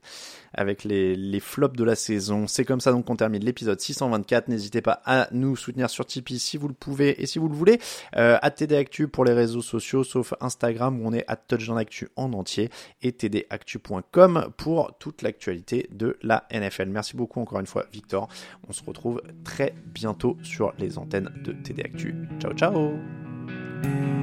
avec les, les flops de la saison. C'est comme ça donc qu'on termine l'épisode 624. N'hésitez pas à nous soutenir sur Tipeee si vous le pouvez et si vous le voulez. Euh, à TD Actu pour les réseaux sociaux, sauf Instagram où on est à Actu en entier et tdactu.com pour toute l'actualité de la NFL. Merci beaucoup encore une fois, Victor. On se retrouve très bientôt sur les antennes de TD Actu. Ciao, ciao!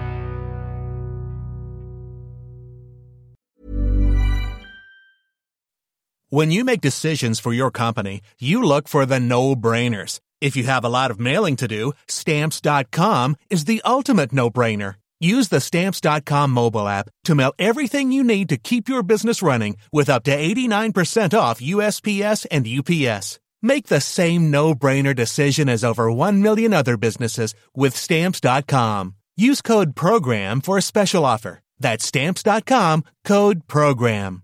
When you make decisions for your company, you look for the no-brainers. If you have a lot of mailing to do, stamps.com is the ultimate no-brainer. Use the stamps.com mobile app to mail everything you need to keep your business running with up to 89% off USPS and UPS. Make the same no-brainer decision as over 1 million other businesses with stamps.com. Use code PROGRAM for a special offer. That's stamps.com, code PROGRAM.